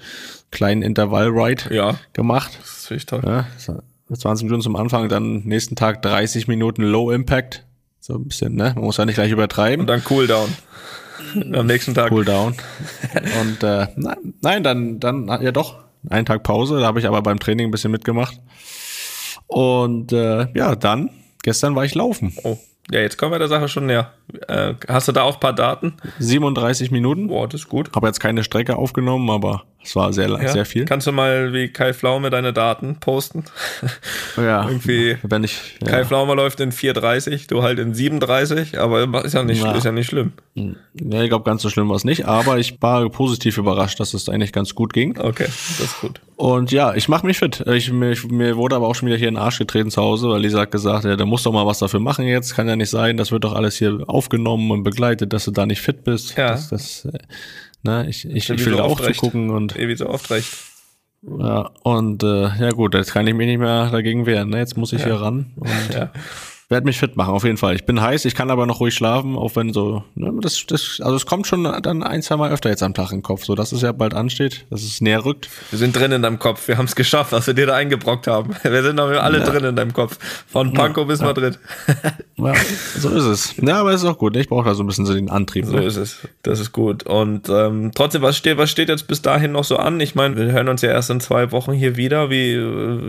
kleinen Intervall-Ride Ja. gemacht. Das finde ich toll. Ja, so 20 Minuten zum Anfang, dann nächsten Tag 30 Minuten Low Impact. So ein bisschen, ne? Man muss ja nicht gleich übertreiben. Und dann Cooldown. Am nächsten Tag. Cool down. Und äh, nein, nein, dann, dann, ja doch, einen Tag Pause, da habe ich aber beim Training ein bisschen mitgemacht. Und äh, ja, dann, gestern war ich laufen. Oh. Ja, jetzt kommen wir der Sache schon näher. Äh, hast du da auch ein paar Daten? 37 Minuten. Boah, das ist gut. Habe jetzt keine Strecke aufgenommen, aber es war sehr, Ja. sehr viel. Kannst du mal wie Kai Pflaume deine Daten posten? ja, irgendwie- wenn ich Kai ja, Pflaume läuft in 4,30, du halt in 37, aber ist ja nicht, Na. ist ja nicht schlimm. ja, ich glaube, ganz so schlimm war es nicht, aber ich war positiv überrascht, dass es eigentlich ganz gut ging. Okay, das ist gut. Und ja, ich mache mich fit. Ich, mir, mir wurde aber auch schon wieder hier in den Arsch getreten zu Hause, weil Lisa hat gesagt, ja, da musst doch mal was dafür machen jetzt. Kann ja nicht sein, das wird doch alles hier aufgenommen und begleitet, dass du da nicht fit bist. Ja. Das, das, äh, ne, ich, ich, ich will auch zugucken und wie so oft recht. ja, und äh, ja gut, jetzt kann ich mich nicht mehr dagegen wehren. Ne? Jetzt muss ich hier ran und Ja. Werde mich fit machen, auf jeden Fall. Ich bin heiß, ich kann aber noch ruhig schlafen, auch wenn so, ne, das, das, also es kommt schon dann ein, zwei Mal öfter jetzt am Tag in den Kopf, so dass es ja bald ansteht, dass es näher rückt. Wir sind drin in deinem Kopf. Wir haben es geschafft, was wir dir da eingebrockt haben. Wir sind doch alle drin in deinem Kopf. Von Pankow bis Madrid. Ja, so ist es. Ja, aber es ist auch gut. ne? Ich brauche da so ein bisschen so den Antrieb. So Ne? ist es. Das ist gut. Und ähm, trotzdem, was steht, was steht jetzt bis dahin noch so an? Ich meine, wir hören uns ja erst in zwei Wochen hier wieder. Wie,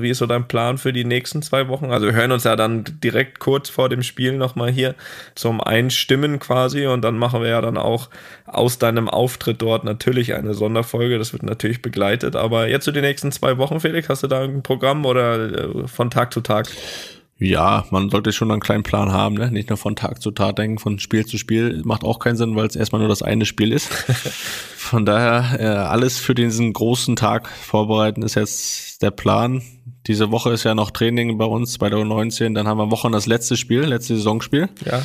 wie ist so dein Plan für die nächsten zwei Wochen? Also wir hören uns ja dann direkt kurz vor dem Spiel nochmal hier zum Einstimmen quasi. Und dann machen wir ja dann auch aus deinem Auftritt dort natürlich eine Sonderfolge. Das wird natürlich begleitet. Aber jetzt zu den nächsten zwei Wochen, Felix, hast du da ein Programm oder äh, von Tag zu Tag? Ja, man sollte schon einen kleinen Plan haben, ne? Nicht nur von Tag zu Tag denken, von Spiel zu Spiel. Macht auch keinen Sinn, weil es erstmal nur das eine Spiel ist. von daher, äh, alles für diesen großen Tag vorbereiten ist jetzt der Plan. Diese Woche ist ja noch Training bei uns bei der U19. Dann haben wir am Wochen das letzte Spiel, letzte Saisonspiel. Ja.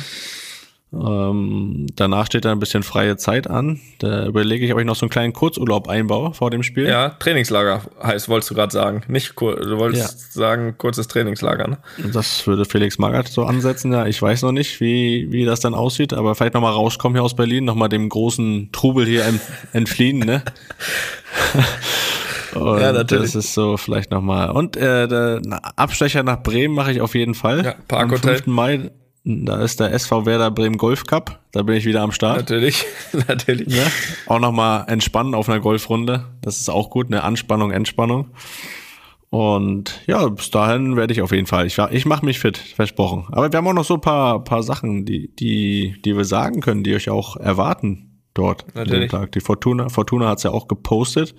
Ähm, danach steht da ein bisschen freie Zeit an. Da überlege ich, ob ich noch so einen kleinen Kurzurlaub einbaue vor dem Spiel. Ja, Trainingslager heißt, wolltest du gerade sagen. Nicht kur du wolltest sagen, kurzes Trainingslager, ne? Das würde Felix Magath so ansetzen, ja. Ich weiß noch nicht, wie, wie das dann aussieht, aber vielleicht nochmal rauskommen hier aus Berlin, nochmal dem großen Trubel hier ent, entfliehen, ne? Und Ja, natürlich. Das ist so vielleicht nochmal. Und äh, der Abstecher nach Bremen mache ich auf jeden Fall. Ja, Parkhotel. Am 5. Mai, da ist der SV Werder Bremen Golf Cup. Da bin ich wieder am Start. Natürlich, natürlich. Ne? Auch nochmal entspannen auf einer Golfrunde. Das ist auch gut, eine Anspannung, Entspannung. Und ja, bis dahin werde ich auf jeden Fall. Ich, ich mache mich fit, versprochen. Aber wir haben auch noch so ein paar, paar Sachen, die, die, die wir sagen können, die euch auch erwarten dort Natürlich. Tag. Die Fortuna, Fortuna hat es ja auch gepostet.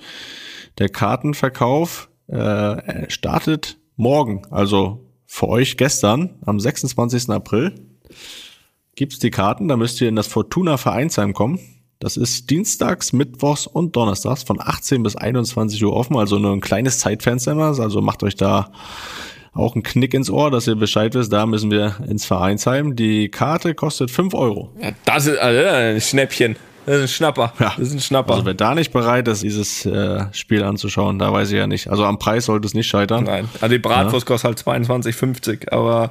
Der Kartenverkauf äh, startet morgen, also für euch gestern, am 26. April, gibt's die Karten. Da müsst ihr in das Fortuna Vereinsheim kommen. Das ist dienstags, mittwochs und donnerstags von 18 bis 21 Uhr offen, also nur ein kleines Zeitfenster immer. Also macht euch da auch einen Knick ins Ohr, dass ihr Bescheid wisst, da müssen wir ins Vereinsheim. Die Karte kostet 5 Euro. Ja, das ist also, ein Schnäppchen. Das ist ein Schnapper. Ja. Das ist ein Schnapper. Also wer da nicht bereit ist, dieses äh, Spiel anzuschauen, da weiß ich ja nicht. Also am Preis sollte es nicht scheitern. Nein. Also die Bratwurst kostet halt 22,50, aber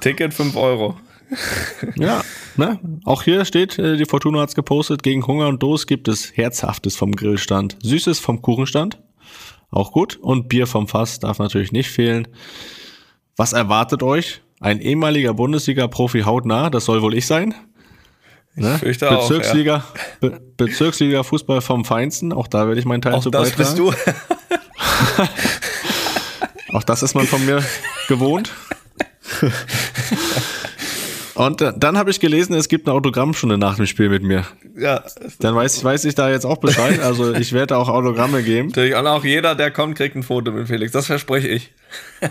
Ticket 5 Euro. Ja, ne? Auch hier steht, äh, die Fortuna hat's gepostet, gegen Hunger und Durst gibt es Herzhaftes vom Grillstand, Süßes vom Kuchenstand, auch gut, und Bier vom Fass darf natürlich nicht fehlen. Was erwartet euch? Ein ehemaliger Bundesliga-Profi hautnah, das soll wohl ich sein. Ne? fürchte auch, Bezirksliga, Be Bezirksliga Fußball vom Feinsten, auch da werde ich meinen Teil Auch zu das beitragen. bist du. Auch das ist man von mir gewohnt. Und äh, dann habe ich gelesen, es gibt eine Autogrammstunde nach dem Spiel mit mir. ja, Dann weiß, weiß ich da jetzt auch Bescheid. Also ich werde auch Autogramme geben. natürlich. Und auch jeder, der kommt, kriegt ein Foto mit Felix. Das verspreche ich.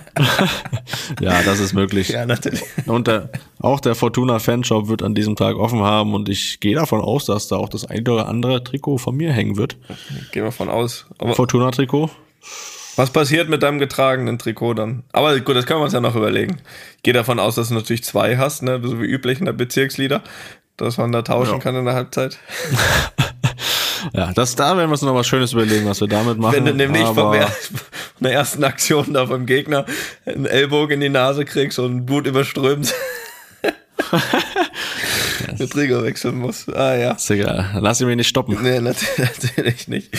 Ja, das ist möglich. Ja, natürlich. Und der, auch der Fortuna Fanshop wird an diesem Tag offen haben und ich gehe davon aus, dass da auch das ein oder andere Trikot von mir hängen wird. Gehen wir von aus. Aber Fortuna Trikot. Was passiert mit deinem getragenen Trikot dann? Aber gut, das können wir uns ja noch überlegen. Ich gehe davon aus, dass du natürlich zwei hast, ne? so wie üblich in der Bezirksliga, dass man da tauschen Ja. kann in der Halbzeit. Ja, das da werden wir uns noch was Schönes überlegen, was wir damit machen. Wenn du nämlich von der, von der ersten Aktion da vom Gegner einen Ellbogen in die Nase kriegst und Blut überströmt. Der Trigger wechseln muss. Ah ja. Ist egal. Lass ihn mich nicht stoppen. Nee, nat- natürlich nicht.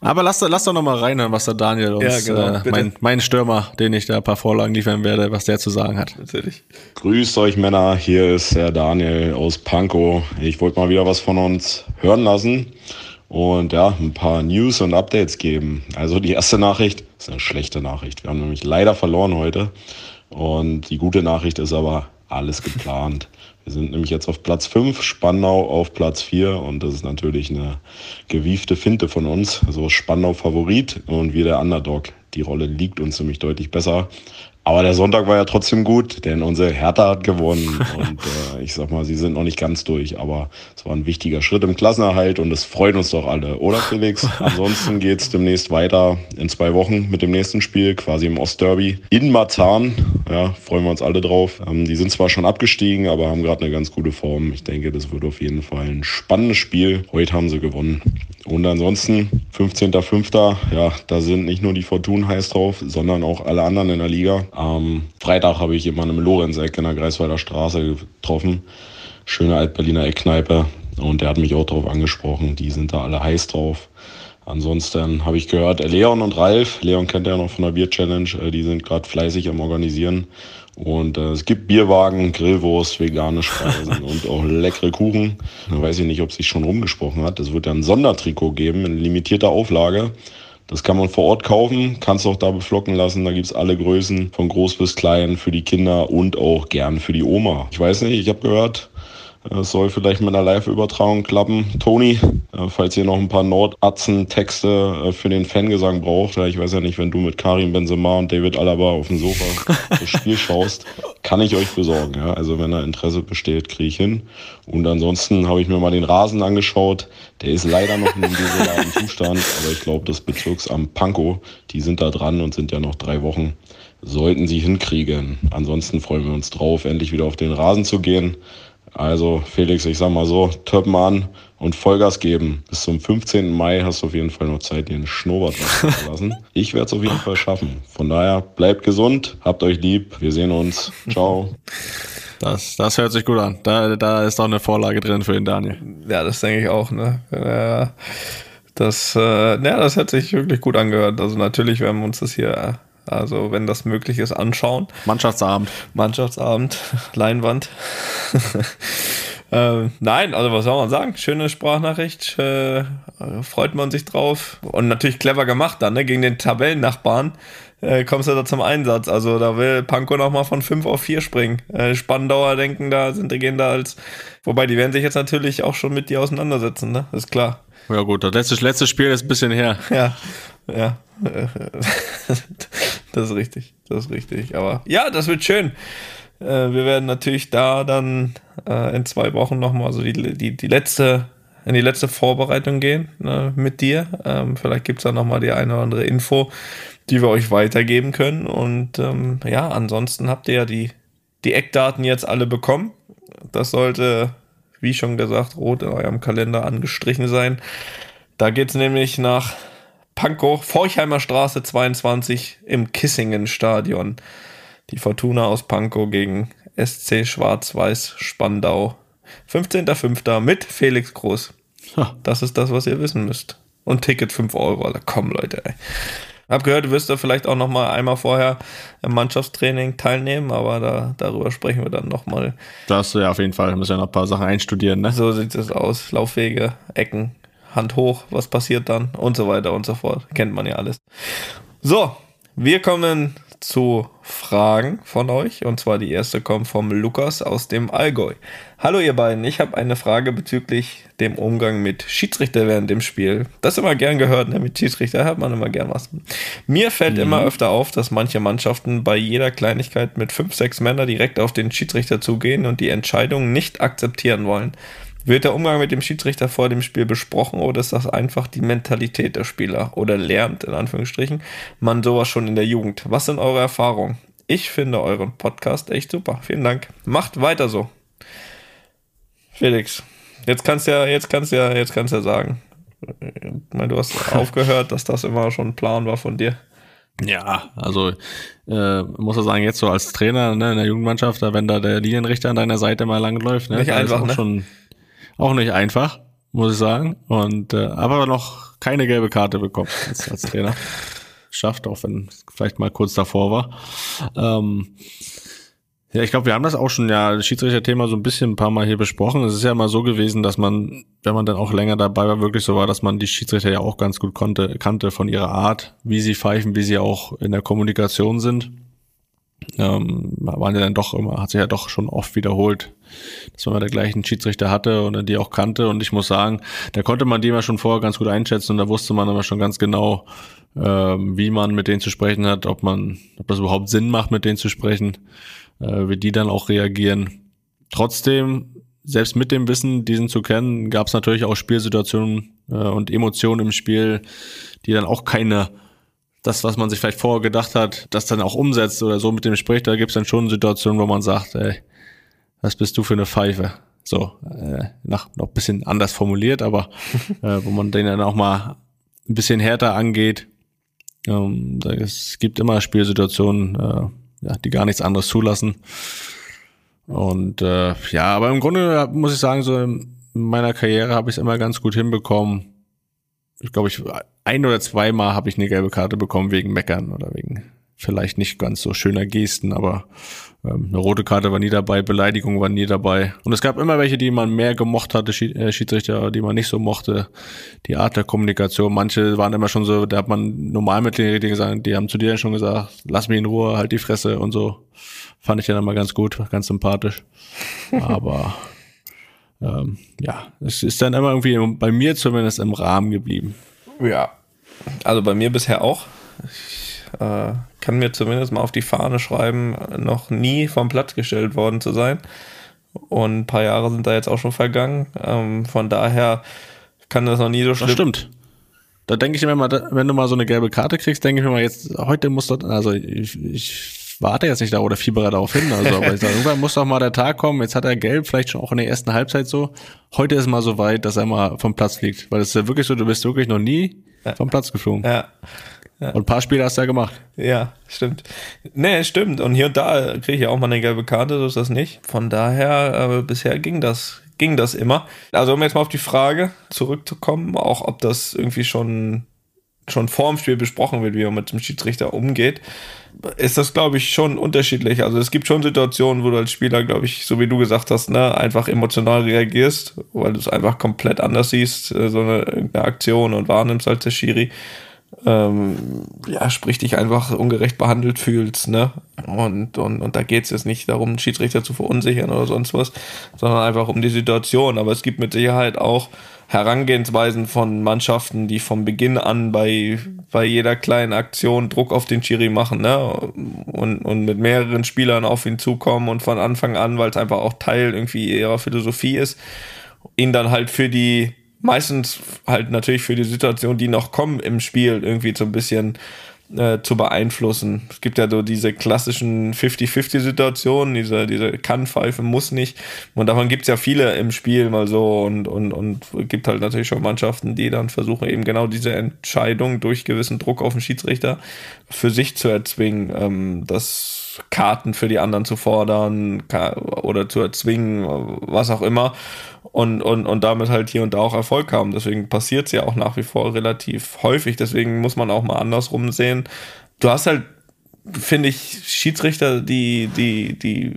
Aber lass, lass doch noch mal reinhören, was der Daniel uns, Ja, genau, äh, mein, mein Stürmer, den ich da ein paar Vorlagen liefern werde, was der zu sagen hat. Natürlich. Grüßt euch Männer, hier ist der Daniel aus Pankow. Ich wollte mal wieder was von uns hören lassen und ja, ein paar News und Updates geben. Also die erste Nachricht ist eine schlechte Nachricht. Wir haben nämlich leider verloren heute und die gute Nachricht ist aber alles geplant. Wir sind nämlich jetzt auf Platz 5, Spandau auf Platz 4 und das ist natürlich eine gewiefte Finte von uns. Also Spandau Favorit und wir der Underdog. Die Rolle liegt uns nämlich deutlich besser. Aber der Sonntag war ja trotzdem gut, denn unsere Hertha hat gewonnen. Und äh, ich sag mal, sie sind noch nicht ganz durch, aber es war ein wichtiger Schritt im Klassenerhalt und es freut uns doch alle, oder Felix? Ansonsten geht's demnächst weiter in zwei Wochen mit dem nächsten Spiel, quasi im Ostderby in Marzahn. Ja, freuen wir uns alle drauf. Ähm, die sind zwar schon abgestiegen, aber haben gerade eine ganz gute Form. Ich denke, das wird auf jeden Fall ein spannendes Spiel. Heute haben sie gewonnen. Und ansonsten, 15.05., ja, da sind nicht nur die Fortun heiß drauf, sondern auch alle anderen in der Liga. Am Freitag habe ich jemanden im Lorenzeck in der Greifswalder Straße getroffen. Schöne Altberliner Eckkneipe. Und der hat mich auch darauf angesprochen. Die sind da alle heiß drauf. Ansonsten habe ich gehört, äh, Leon und Ralf, Leon kennt er noch von der Bier Challenge, äh, die sind gerade fleißig am Organisieren. Und äh, es gibt Bierwagen, Grillwurst, vegane Speisen und auch leckere Kuchen. Da weiß ich nicht, ob sich schon rumgesprochen hat. Es wird ja ein Sondertrikot geben in limitierter Auflage. Das kann man vor Ort kaufen, kannst auch da beflocken lassen. Da gibt's alle Größen, von groß bis klein, für die Kinder und auch gern für die Oma. Ich weiß nicht, ich habe gehört, soll vielleicht mit einer Live-Übertragung klappen. Toni, äh, falls ihr noch ein paar Nordatzen-Texte äh, für den Fangesang braucht, ich weiß ja nicht, wenn du mit Karim Benzema und David Alaba auf dem Sofa das Spiel schaust, kann ich euch besorgen. Ja? Also wenn da Interesse besteht, kriege ich hin. Und ansonsten habe ich mir mal den Rasen angeschaut. Der ist leider noch in einem desolaten Zustand, aber ich glaube, das Bezirksamt Pankow, die sind da dran und sind ja noch drei Wochen sollten sie hinkriegen. Ansonsten freuen wir uns drauf, endlich wieder auf den Rasen zu gehen. Also Felix, ich sag mal so, Töppen an und Vollgas geben. Bis zum 15. Mai hast du auf jeden Fall noch Zeit, dir einen Schnurrbart zu lassen. Ich werde es auf jeden Fall schaffen. Von daher, bleibt gesund, habt euch lieb, wir sehen uns. Ciao. Das, das hört sich gut an. Da, da ist auch eine Vorlage drin für den Daniel. Ja, das denke ich auch, ne? Äh, Das, äh, ja, das hat sich wirklich gut angehört. Also natürlich werden wir uns das hier, also wenn das möglich ist, anschauen. Mannschaftsabend. Mannschaftsabend, Leinwand. äh, nein, also was soll man sagen? Schöne Sprachnachricht, äh, freut man sich drauf. Und natürlich clever gemacht dann, ne? Gegen den Tabellennachbarn äh, kommst du da zum Einsatz. Also da will Panko nochmal von 5 auf 4 springen. Äh, Spandauer denken da, sind die gehen da als, wobei die werden sich jetzt natürlich auch schon mit dir auseinandersetzen, ne? Ist klar. Ja gut, das letzte, letzte Spiel ist ein bisschen her. Ja, ja. das ist richtig, das ist richtig. Aber ja, das wird schön. Äh, wir werden natürlich da dann äh, in zwei Wochen nochmal so die, die, die letzte in die letzte Vorbereitung gehen ne, mit dir. Ähm, vielleicht gibt's da nochmal die eine oder andere Info, die wir euch weitergeben können. Und ähm, ja, ansonsten habt ihr ja die, die Eckdaten jetzt alle bekommen. Das sollte, wie schon gesagt, rot in eurem Kalender angestrichen sein. Da geht's nämlich nach Pankow, Forchheimer Straße 22 im Kissingen Stadion. Die Fortuna aus Pankow gegen SC Schwarz-Weiß Spandau 15.05. mit Felix Groß. Das ist das, was ihr wissen müsst. Und Ticket 5 Euro. Also komm, Leute, ey. Hab gehört, du wirst da vielleicht auch noch mal einmal vorher im Mannschaftstraining teilnehmen, aber da, darüber sprechen wir dann noch mal. Das ja auf jeden Fall. Da müssen wir noch ein paar Sachen einstudieren, ne? So sieht es aus. Laufwege, Ecken, Hand hoch, was passiert dann und so weiter und so fort. Kennt man ja alles. So, wir kommen zu Fragen von euch. Und zwar die erste kommt vom Lukas aus dem Allgäu. Hallo ihr beiden, ich habe eine Frage bezüglich dem Umgang mit Schiedsrichter während dem Spiel. Das immer gern gehört, ne? mit Schiedsrichter hört man immer gern was. Mir fällt mhm. immer öfter auf, dass manche Mannschaften bei jeder Kleinigkeit mit fünf, sechs Männern direkt auf den Schiedsrichter zugehen und die Entscheidung nicht akzeptieren wollen. Wird der Umgang mit dem Schiedsrichter vor dem Spiel besprochen oder ist das einfach die Mentalität der Spieler oder lernt in Anführungsstrichen man sowas schon in der Jugend? Was sind eure Erfahrungen? Ich finde euren Podcast echt super. Vielen Dank. Macht weiter so. Felix, jetzt kannst ja, jetzt kannst ja, jetzt kannst ja sagen. Ich meine, du hast aufgehört, dass das immer schon ein Plan war von dir. Ja, also äh, muss er sagen, jetzt so als Trainer ne, in der Jugendmannschaft, wenn da der Linienrichter an deiner Seite mal lang läuft, ne, Nicht einfach, ist ne? schon auch nicht einfach, muss ich sagen. Und äh, aber noch keine gelbe Karte bekommen als, als Trainer. Schafft, auch wenn es vielleicht mal kurz davor war. Ähm, ja, ich glaube, wir haben das auch schon ja, Schiedsrichter-Thema so ein bisschen ein paar Mal hier besprochen. Es ist ja immer so gewesen, dass man, wenn man dann auch länger dabei war, wirklich so war, dass man die Schiedsrichter ja auch ganz gut konnte, kannte von ihrer Art, wie sie pfeifen, wie sie auch in der Kommunikation sind ähm, waren ja dann doch immer, hat sich ja doch schon oft wiederholt, dass man mal der gleichen Schiedsrichter hatte und die auch kannte. Und ich muss sagen, da konnte man die immer schon vorher ganz gut einschätzen und da wusste man immer schon ganz genau, ähm, wie man mit denen zu sprechen hat, ob man, ob das überhaupt Sinn macht, mit denen zu sprechen, äh, wie die dann auch reagieren. Trotzdem, selbst mit dem Wissen, diesen zu kennen, gab es natürlich auch Spielsituationen äh, und Emotionen im Spiel, die dann auch keine das, was man sich vielleicht vorher gedacht hat, das dann auch umsetzt oder so mit dem spricht, da gibt es dann schon Situationen, wo man sagt, ey, was bist du für eine Pfeife? So, äh, nach, noch bisschen anders formuliert, aber äh, wo man den dann auch mal ein bisschen härter angeht. Ähm, es gibt immer Spielsituationen, äh, ja, die gar nichts anderes zulassen. Und äh, ja, aber im Grunde muss ich sagen, so in meiner Karriere habe ich es immer ganz gut hinbekommen, ich glaube, ich ein oder zweimal habe ich eine gelbe Karte bekommen wegen Meckern oder wegen vielleicht nicht ganz so schöner Gesten, aber eine rote Karte war nie dabei, Beleidigung war nie dabei. Und es gab immer welche, die man mehr gemocht hatte, äh, Schiedsrichter, die man nicht so mochte. Die Art der Kommunikation, manche waren immer schon so, da hat man normal mit den Redingen gesagt, die haben zu dir schon gesagt, lass mich in Ruhe, halt die Fresse und so. Fand ich dann immer ganz gut, ganz sympathisch. Aber ähm, ja, es ist dann immer irgendwie bei mir zumindest im Rahmen geblieben. Ja, also bei mir bisher auch. Ich äh, kann mir zumindest mal auf die Fahne schreiben, noch nie vom Platz gestellt worden zu sein. Und ein paar Jahre sind da jetzt auch schon vergangen. Ähm, von daher kann das noch nie so schlimm. Das stimmt. Da denke ich mir mal, wenn du mal so eine gelbe Karte kriegst, denke ich mir mal, jetzt, heute muss dort, also ich, ich warte jetzt nicht da oder fiebere darauf hin. Also, aber ich sage, irgendwann muss doch mal der Tag kommen. Jetzt hat er gelb, vielleicht schon auch in der ersten Halbzeit so. Heute ist mal so weit, dass er mal vom Platz fliegt. Weil es ist ja wirklich so, du bist wirklich noch nie vom Platz geflogen. Ja. Ja. Und ein paar Spiele hast du ja gemacht. Ja, stimmt. Nee, stimmt. Und hier und da kriege ich ja auch mal eine gelbe Karte, so ist das nicht. Von daher, äh, bisher ging das, ging das immer. Also um jetzt mal auf die Frage zurückzukommen, auch ob das irgendwie schon schon vorm Spiel besprochen wird, wie man mit dem Schiedsrichter umgeht, ist das, glaube ich, schon unterschiedlich. Also es gibt schon Situationen, wo du als Spieler, glaube ich, so wie du gesagt hast, ne, einfach emotional reagierst, weil du es einfach komplett anders siehst, äh, so eine, eine Aktion und wahrnimmst als der Schiri. Ähm, ja, sprich dich einfach ungerecht behandelt fühlst, ne? Und, und, und da geht es jetzt nicht darum, einen Schiedsrichter zu verunsichern oder sonst was, sondern einfach um die Situation. Aber es gibt mit Sicherheit auch Herangehensweisen von Mannschaften, die vom Beginn an bei, bei jeder kleinen Aktion Druck auf den Schiri machen, ne? Und, und mit mehreren Spielern auf ihn zukommen und von Anfang an, weil es einfach auch Teil irgendwie ihrer Philosophie ist, ihn dann halt für die meistens halt natürlich für die Situation, die noch kommen im Spiel, irgendwie so ein bisschen äh, zu beeinflussen. Es gibt ja so diese klassischen 50-50-Situationen, diese, diese Kann-Pfeife muss nicht. Und davon gibt es ja viele im Spiel mal so und, und, und gibt halt natürlich schon Mannschaften, die dann versuchen, eben genau diese Entscheidung durch gewissen Druck auf den Schiedsrichter für sich zu erzwingen. Ähm, das Karten für die anderen zu fordern oder zu erzwingen, was auch immer und, und, und damit halt hier und da auch Erfolg haben. Deswegen passiert es ja auch nach wie vor relativ häufig. Deswegen muss man auch mal andersrum sehen. Du hast halt, finde ich, Schiedsrichter, die, die, die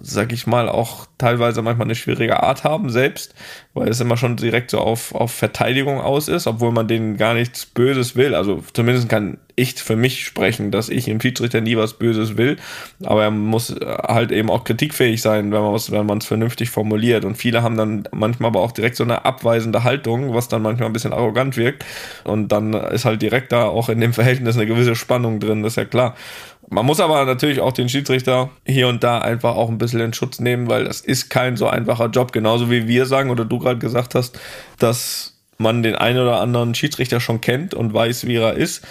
sag ich mal, auch teilweise manchmal eine schwierige Art haben selbst, weil es immer schon direkt so auf, auf Verteidigung aus ist, obwohl man denen gar nichts Böses will. Also zumindest kann ich für mich sprechen, dass ich im Schiedsrichter nie was Böses will, aber er muss halt eben auch kritikfähig sein, wenn man es wenn man es vernünftig formuliert. Und viele haben dann manchmal aber auch direkt so eine abweisende Haltung, was dann manchmal ein bisschen arrogant wirkt. Und dann ist halt direkt da auch in dem Verhältnis eine gewisse Spannung drin, das ist ja klar. Man muss aber natürlich auch den Schiedsrichter hier und da einfach auch ein bisschen in Schutz nehmen, weil das ist kein so einfacher Job. Genauso wie wir sagen oder du gerade gesagt hast, dass man den einen oder anderen Schiedsrichter schon kennt und weiß, wie er ist,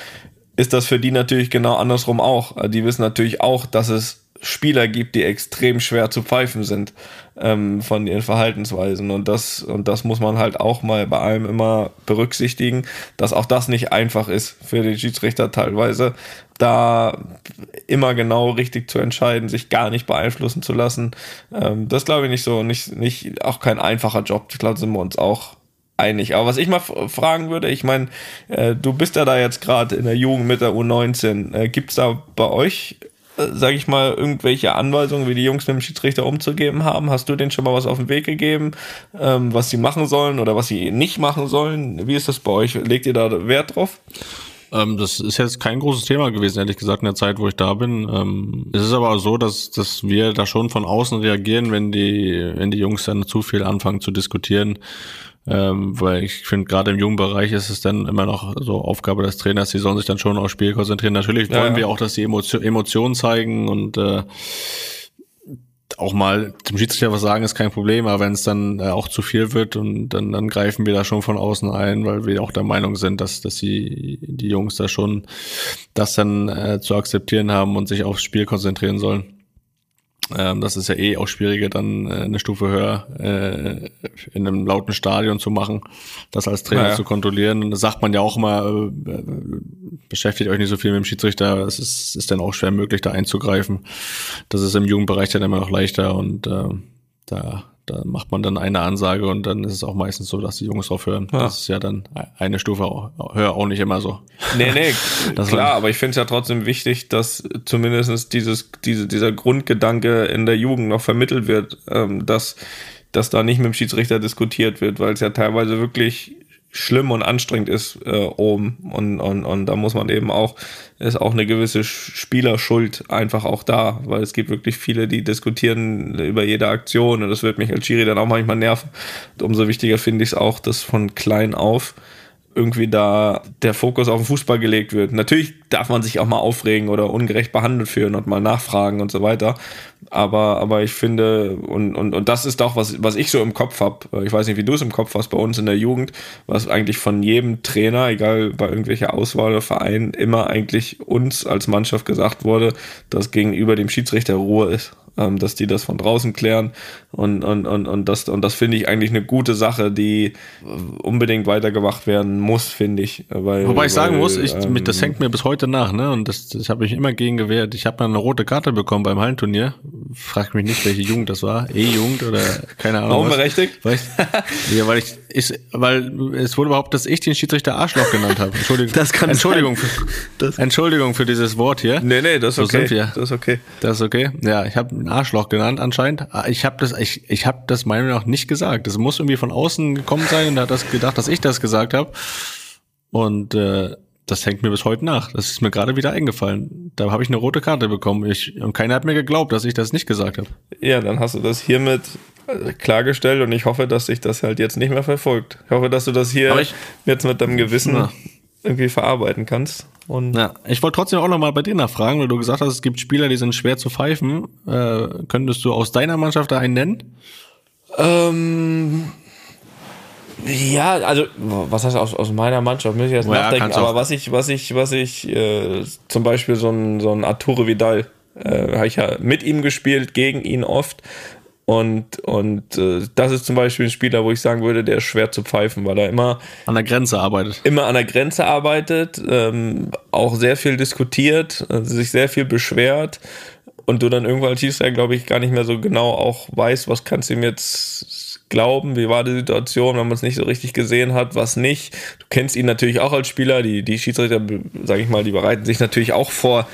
ist das für die natürlich genau andersrum auch. Die wissen natürlich auch, dass es Spieler gibt, die extrem schwer zu pfeifen sind ähm, von ihren Verhaltensweisen. Und das, und das muss man halt auch mal bei allem immer berücksichtigen, dass auch das nicht einfach ist für den Schiedsrichter teilweise, da immer genau richtig zu entscheiden, sich gar nicht beeinflussen zu lassen. Ähm, das glaube ich nicht so, nicht, nicht, auch kein einfacher Job. Ich glaube, sind wir uns auch einig. Aber was ich mal fragen würde, ich meine, äh, du bist ja da jetzt gerade in der Jugend mit der U19. Äh, Gibt es da bei euch sage ich mal, irgendwelche Anweisungen, wie die Jungs mit dem Schiedsrichter umzugeben haben? Hast du denen schon mal was auf den Weg gegeben, ähm, was sie machen sollen oder was sie nicht machen sollen? Wie ist das bei euch? Legt ihr da Wert drauf? Ähm, das ist jetzt kein großes Thema gewesen, ehrlich gesagt, in der Zeit, wo ich da bin. Ähm, es ist aber so, dass, dass wir da schon von außen reagieren, wenn die, wenn die Jungs dann zu viel anfangen zu diskutieren ähm, weil ich finde, gerade im jungen Bereich ist es dann immer noch so Aufgabe des Trainers, die sollen sich dann schon aufs Spiel konzentrieren. Natürlich wollen ja, wir auch, dass sie Emotio Emotionen zeigen und äh, auch mal zum Schiedsrichter was sagen ist kein Problem, aber wenn es dann äh, auch zu viel wird und dann, dann greifen wir da schon von außen ein, weil wir auch der Meinung sind, dass, dass die, die Jungs da schon das dann äh, zu akzeptieren haben und sich aufs Spiel konzentrieren sollen. Ähm, das ist ja eh auch schwieriger, dann äh, eine Stufe höher äh, in einem lauten Stadion zu machen, das als Trainer naja. zu kontrollieren. Und das sagt man ja auch immer, äh, beschäftigt euch nicht so viel mit dem Schiedsrichter, es ist, ist dann auch schwer möglich, da einzugreifen. Das ist im Jugendbereich dann immer noch leichter und äh, da da macht man dann eine Ansage und dann ist es auch meistens so, dass die Jungs drauf hören. Ja. Das ist ja dann eine Stufe höher auch nicht immer so. Nee, nee, klar, aber ich finde es ja trotzdem wichtig, dass zumindest dieses, diese, dieser Grundgedanke in der Jugend noch vermittelt wird, ähm, dass, dass da nicht mit dem Schiedsrichter diskutiert wird, weil es ja teilweise wirklich schlimm und anstrengend ist äh, oben und, und, und da muss man eben auch, ist auch eine gewisse Spielerschuld einfach auch da, weil es gibt wirklich viele, die diskutieren über jede Aktion und das wird mich als Schiri dann auch manchmal nerven. Und umso wichtiger finde ich es auch, dass von klein auf irgendwie da der Fokus auf den Fußball gelegt wird. Natürlich darf man sich auch mal aufregen oder ungerecht behandelt fühlen und mal nachfragen und so weiter. Aber, aber ich finde, und, und, und das ist auch, was, was ich so im Kopf habe. Ich weiß nicht, wie du es im Kopf hast bei uns in der Jugend, was eigentlich von jedem Trainer, egal bei irgendwelcher Auswahl oder Verein, immer eigentlich uns als Mannschaft gesagt wurde, dass gegenüber dem Schiedsrichter Ruhe ist ähm, dass die das von draußen klären. Und, und, und, und das, und das finde ich eigentlich eine gute Sache, die unbedingt weitergemacht werden muss, finde ich. Weil, Wobei ich sagen weil, muss, ich, ähm, das hängt mir bis heute nach, ne? Und das, das habe ich immer gegen gewehrt. Ich habe mal eine rote Karte bekommen beim Hallenturnier. Frag mich nicht, welche Jugend das war. E-Jugend oder keine Ahnung. Warum berechtigt? Weil ich, ja, weil ich, ich, weil es wurde überhaupt, dass ich den Schiedsrichter Arschloch genannt habe. Entschuldigung. Das kann Entschuldigung, für, Entschuldigung für dieses Wort hier. Nee, nee, das ist okay. So das ist okay. Das ist okay. Ja, ich habe Arschloch genannt anscheinend. Ah, ich habe das, ich, ich habe das meiner Meinung nach nicht gesagt. Das muss irgendwie von außen gekommen sein und hat das gedacht, dass ich das gesagt habe. Und äh, das hängt mir bis heute nach. Das ist mir gerade wieder eingefallen. Da habe ich eine rote Karte bekommen. Ich, und keiner hat mir geglaubt, dass ich das nicht gesagt habe. Ja, dann hast du das hiermit äh, klargestellt und ich hoffe, dass sich das halt jetzt nicht mehr verfolgt. Ich hoffe, dass du das hier ich- jetzt mit deinem Gewissen Ja. Irgendwie verarbeiten kannst. Und Ja, ich wollte trotzdem auch noch mal bei dir nachfragen, weil du gesagt hast, es gibt Spieler, die sind schwer zu pfeifen. Äh, könntest du aus deiner Mannschaft da einen nennen? Ähm, ja, also was heißt aus, aus meiner Mannschaft, muss ich jetzt Ja, nachdenken, aber was ich, was ich, was ich, äh, zum Beispiel so ein, so ein Arturo Vidal, äh, habe ich ja mit ihm gespielt, gegen ihn oft. Und, und äh, das ist zum Beispiel ein Spieler, wo ich sagen würde, der ist schwer zu pfeifen, weil er immer An der Grenze arbeitet. immer an der Grenze arbeitet, ähm, auch sehr viel diskutiert, äh, sich sehr viel beschwert und du dann irgendwann als Schiedsrichter, glaube ich, gar nicht mehr so genau auch weißt, was kannst du ihm jetzt glauben, wie war die Situation, wenn man es nicht so richtig gesehen hat, was nicht. Du kennst ihn natürlich auch als Spieler, die, die Schiedsrichter, sage ich mal, die bereiten sich natürlich auch vor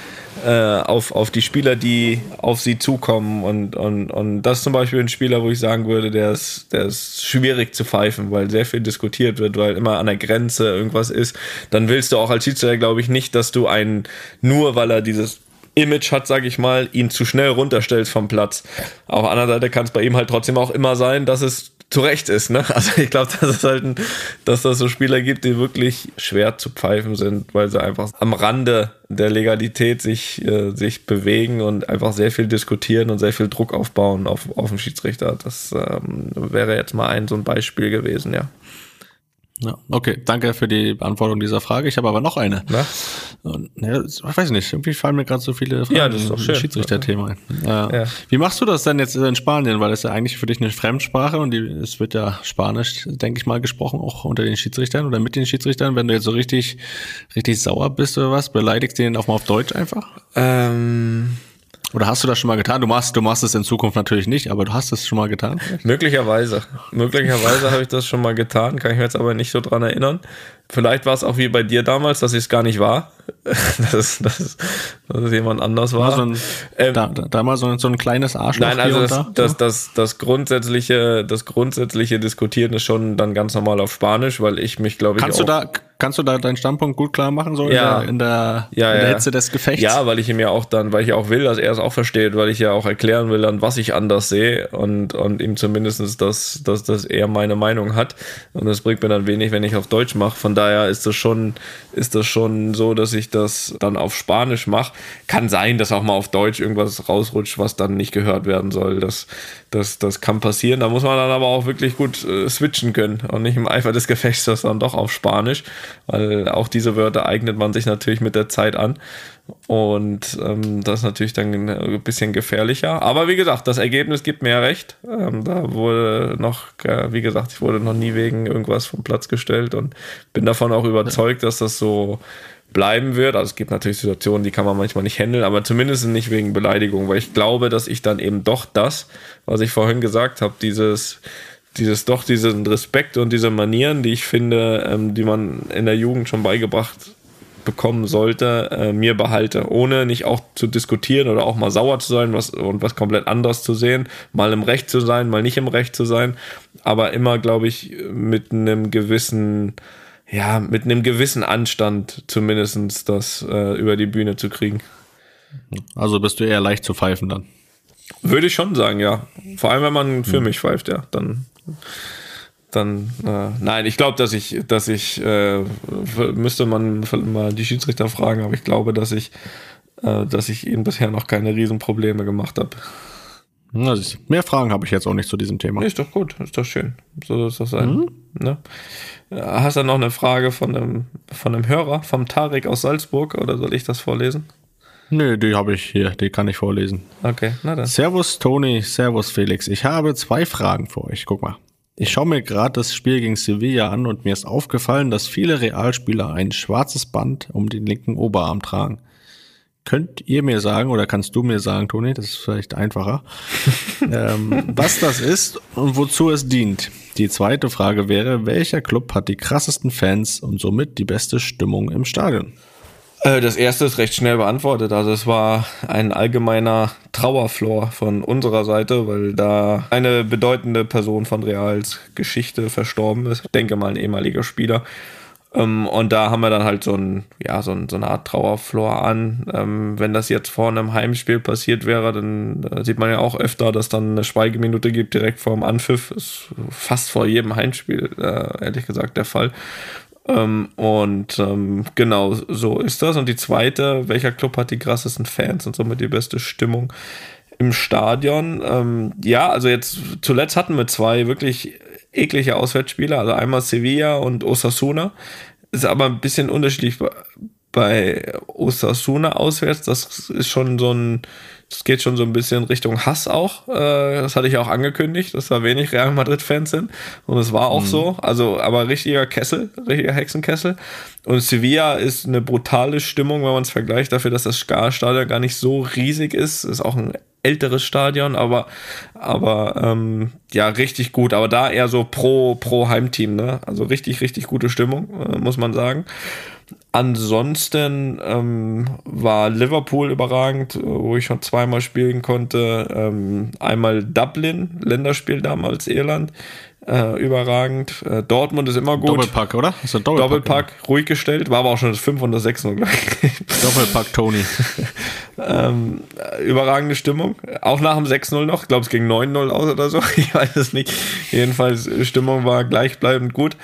äh, auf, auf die Spieler, die auf sie zukommen und, und, und das ist zum Beispiel ein Spieler, wo ich sagen würde, der ist, der ist schwierig zu pfeifen, weil sehr viel diskutiert wird, weil immer an der Grenze irgendwas ist. Dann willst du auch als Schiedsrichter, glaube ich, nicht, dass du einen, nur weil er dieses Image hat, sage ich mal, ihn zu schnell runterstellst vom Platz. Auf der anderen Seite kann es bei ihm halt trotzdem auch immer sein, dass es zu Recht ist. Ne? Also ich glaube, dass es halt, ein, dass das so Spieler gibt, die wirklich schwer zu pfeifen sind, weil sie einfach am Rande der Legalität sich, äh, sich bewegen und einfach sehr viel diskutieren und sehr viel Druck aufbauen auf, auf den Schiedsrichter. Das ähm, wäre jetzt mal ein so ein Beispiel gewesen, ja. Ja, okay, danke für die Beantwortung dieser Frage. Ich habe aber noch eine. Na? Ja, ich weiß nicht, irgendwie fallen mir gerade so viele Fragen Ja, das ist doch schön. Schiedsrichterthema ein. Ja. Ja. Wie machst du das denn jetzt in Spanien? Weil das ist ja eigentlich für dich eine Fremdsprache und die, es wird ja Spanisch, denke ich mal, gesprochen, auch unter den Schiedsrichtern oder mit den Schiedsrichtern. Wenn du jetzt so richtig, richtig sauer bist oder was, beleidigst du den auch mal auf Deutsch einfach? Ähm, Oder hast du das schon mal getan? Du machst, du machst es in Zukunft natürlich nicht, aber du hast es schon mal getan. Möglicherweise. Möglicherweise habe ich das schon mal getan, kann ich mir jetzt aber nicht so dran erinnern. Vielleicht war es auch wie bei dir damals, dass ich es gar nicht war. dass, es, dass, dass es jemand anders war. War so ein, Ähm, da, da, da mal so, so ein kleines Arschloch Nein, also hier das, und da. das, das, das grundsätzliche, das grundsätzliche Diskutieren ist schon dann ganz normal auf Spanisch, weil ich mich, glaube ich, Kannst du da, kannst du da deinen Standpunkt gut klar machen, so Ja. in der, in der, ja, in der ja. Hitze des Gefechts? Ja, weil ich ihm ja auch dann, weil ich auch will, dass er es auch versteht, weil ich ja auch erklären will, dann was ich anders sehe und, und ihm zumindestens dass, dass, dass er meine Meinung hat. Und das bringt mir dann wenig, wenn ich auf Deutsch mache. Von daher ist das schon, ist das schon so, dass ich das dann auf Spanisch mache. Kann sein, dass auch mal auf Deutsch irgendwas rausrutscht, was dann nicht gehört werden soll. Das, das, das kann passieren. Da muss man dann aber auch wirklich gut äh, switchen können und nicht im Eifer des Gefechts das dann doch auf Spanisch, weil auch diese Wörter eignet man sich natürlich mit der Zeit an. Und ähm, das ist natürlich dann ein bisschen gefährlicher. Aber wie gesagt, das Ergebnis gibt mir ja recht. Ähm, da wurde noch, äh, wie gesagt, ich wurde noch nie wegen irgendwas vom Platz gestellt und bin davon auch überzeugt, dass das so bleiben wird. Also es gibt natürlich Situationen, die kann man manchmal nicht handeln, aber zumindest nicht wegen Beleidigung, weil ich glaube, dass ich dann eben doch das, was ich vorhin gesagt habe, dieses dieses doch diesen Respekt und diese Manieren, die ich finde, ähm, die man in der Jugend schon beigebracht bekommen sollte, äh, mir behalte, ohne nicht auch zu diskutieren oder auch mal sauer zu sein was, und was komplett anderes zu sehen, mal im Recht zu sein, mal nicht im Recht zu sein, aber immer, glaube ich, mit einem gewissen, ja, mit einem gewissen Anstand zumindestens das äh, über die Bühne zu kriegen. Also bist du eher leicht zu pfeifen dann. Würde ich schon sagen, ja. Vor allem, wenn man für mich pfeift, ja, dann. Dann, äh, nein, ich glaube, dass ich, dass ich, äh, müsste man mal die Schiedsrichter fragen, aber ich glaube, dass ich, äh, dass ich ihnen bisher noch keine Riesenprobleme gemacht habe. Du. Mehr Fragen habe ich jetzt auch nicht zu diesem Thema. Ist doch gut, ist doch schön. So soll es doch sein. Ne? Hast du noch eine Frage von einem, von einem Hörer, vom Tarek aus Salzburg, oder soll ich das vorlesen? Nö, die habe ich hier, die kann ich vorlesen. Okay, na dann. Servus Toni, Servus Felix. Ich habe zwei Fragen für euch. Guck mal. Ich schaue mir gerade das Spiel gegen Sevilla an und mir ist aufgefallen, dass viele Realspieler ein schwarzes Band um den linken Oberarm tragen. Könnt ihr mir sagen, oder kannst du mir sagen, Toni, das ist vielleicht einfacher, ähm, was das ist und wozu es dient? Die zweite Frage wäre, welcher Club hat die krassesten Fans und somit die beste Stimmung im Stadion? Äh, Das erste ist recht schnell beantwortet. Also es war ein allgemeiner Trauerflor von unserer Seite, weil da eine bedeutende Person von Reals Geschichte verstorben ist. Ich denke mal ein ehemaliger Spieler. Ähm, und da haben wir dann halt so, ein, ja, so, ein, so eine Art Trauerflor an. Ähm, wenn das jetzt vor einem Heimspiel passiert wäre, dann äh, sieht man ja auch öfter, dass dann eine Schweigeminute gibt direkt vor dem Anpfiff. Ist fast vor jedem Heimspiel, äh, ehrlich gesagt, der Fall. Ähm, und ähm, genau, so ist das. Und die zweite, welcher Club hat die krassesten Fans und somit die beste Stimmung im Stadion? Ähm, ja, also jetzt zuletzt hatten wir zwei wirklich eklige Auswärtsspiele, also einmal Sevilla und Osasuna. Ist aber ein bisschen unterschiedlich bei Osasuna auswärts. Das ist schon so ein, es geht schon so ein bisschen Richtung Hass auch. Äh, das hatte ich auch angekündigt, dass da wenig Real Madrid-Fans sind. Und es war auch mhm. so. Also, aber richtiger Kessel, richtiger Hexenkessel. Und Sevilla ist eine brutale Stimmung, wenn man es vergleicht, dafür, dass das Stadion gar nicht so riesig ist. Ist auch ein älteres Stadion, aber, aber ähm, ja, richtig gut. Aber da eher so pro, pro Heimteam, ne? Also richtig, richtig gute Stimmung, äh, muss man sagen. Ansonsten ähm, war Liverpool überragend, wo ich schon zweimal spielen konnte. Ähm, einmal Dublin, Länderspiel damals Irland, äh, überragend. Äh, Dortmund ist immer gut. Doppelpack, oder? Ist ein Doppelpack, Doppelpack ruhig gestellt. War aber auch schon das 5 und das 6 Doppelpack Tony. ähm, überragende Stimmung. Auch nach dem 6-0 noch. Ich glaube, es ging 9-0 aus oder so. Ich weiß es nicht. Jedenfalls, Stimmung war gleichbleibend gut.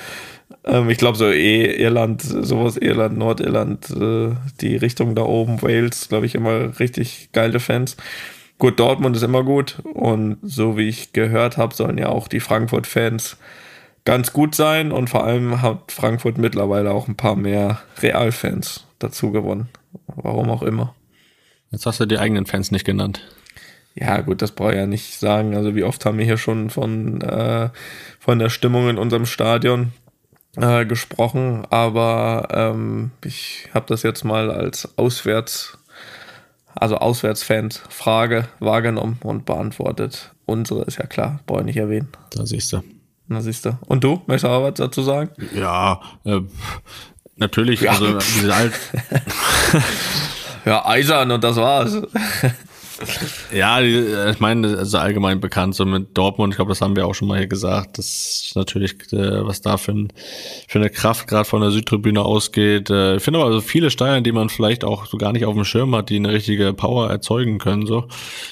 Ähm, ich glaube, so eh Irland, sowas Irland, Nordirland, äh, die Richtung da oben, Wales, glaube ich, immer richtig geile Fans. Gut, Dortmund ist immer gut und so wie ich gehört habe, sollen ja auch die Frankfurt-Fans ganz gut sein und vor allem hat Frankfurt mittlerweile auch ein paar mehr Real-Fans dazu gewonnen. Warum auch immer. Jetzt hast du die eigenen Fans nicht genannt. Ja, gut, das brauche ich ja nicht sagen. Also wie oft haben wir hier schon von, äh, von der Stimmung in unserem Stadion äh, gesprochen, aber ähm, ich habe das jetzt mal als Auswärts, also Auswärtsfans Frage wahrgenommen und beantwortet. Unsere ist ja klar, brauche ich nicht erwähnen. Da siehst du. Na siehst du. Und du, möchtest du auch was dazu sagen? Ja, äh, natürlich, ja. also diese alt. ja, eisern und das war's. Ja, ich meine, also allgemein bekannt, so mit Dortmund, ich glaube, das haben wir auch schon mal hier gesagt, das ist natürlich, äh, was da für, ein, für eine Kraft gerade von der Südtribüne ausgeht. Äh, ich finde aber so viele Steuern, die man vielleicht auch so gar nicht auf dem Schirm hat, die eine richtige Power erzeugen können. So,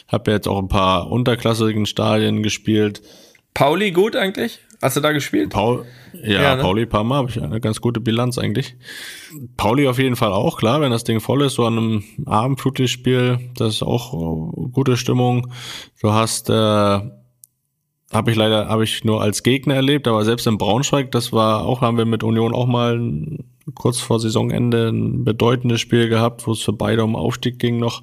habe ja jetzt auch ein paar unterklassigen Stadien gespielt. Pauli gut eigentlich? Hast du da gespielt? Paul, ja, ja ne? Pauli paar Mal habe ich eine ganz gute Bilanz eigentlich. Pauli auf jeden Fall auch, klar, wenn das Ding voll ist, so an einem Abendflutlichtspiel, das ist auch äh, gute Stimmung. Du hast, äh, habe ich leider, habe ich nur als Gegner erlebt, aber selbst in Braunschweig, das war auch, haben wir mit Union auch mal kurz vor Saisonende ein bedeutendes Spiel gehabt, wo es für beide um Aufstieg ging noch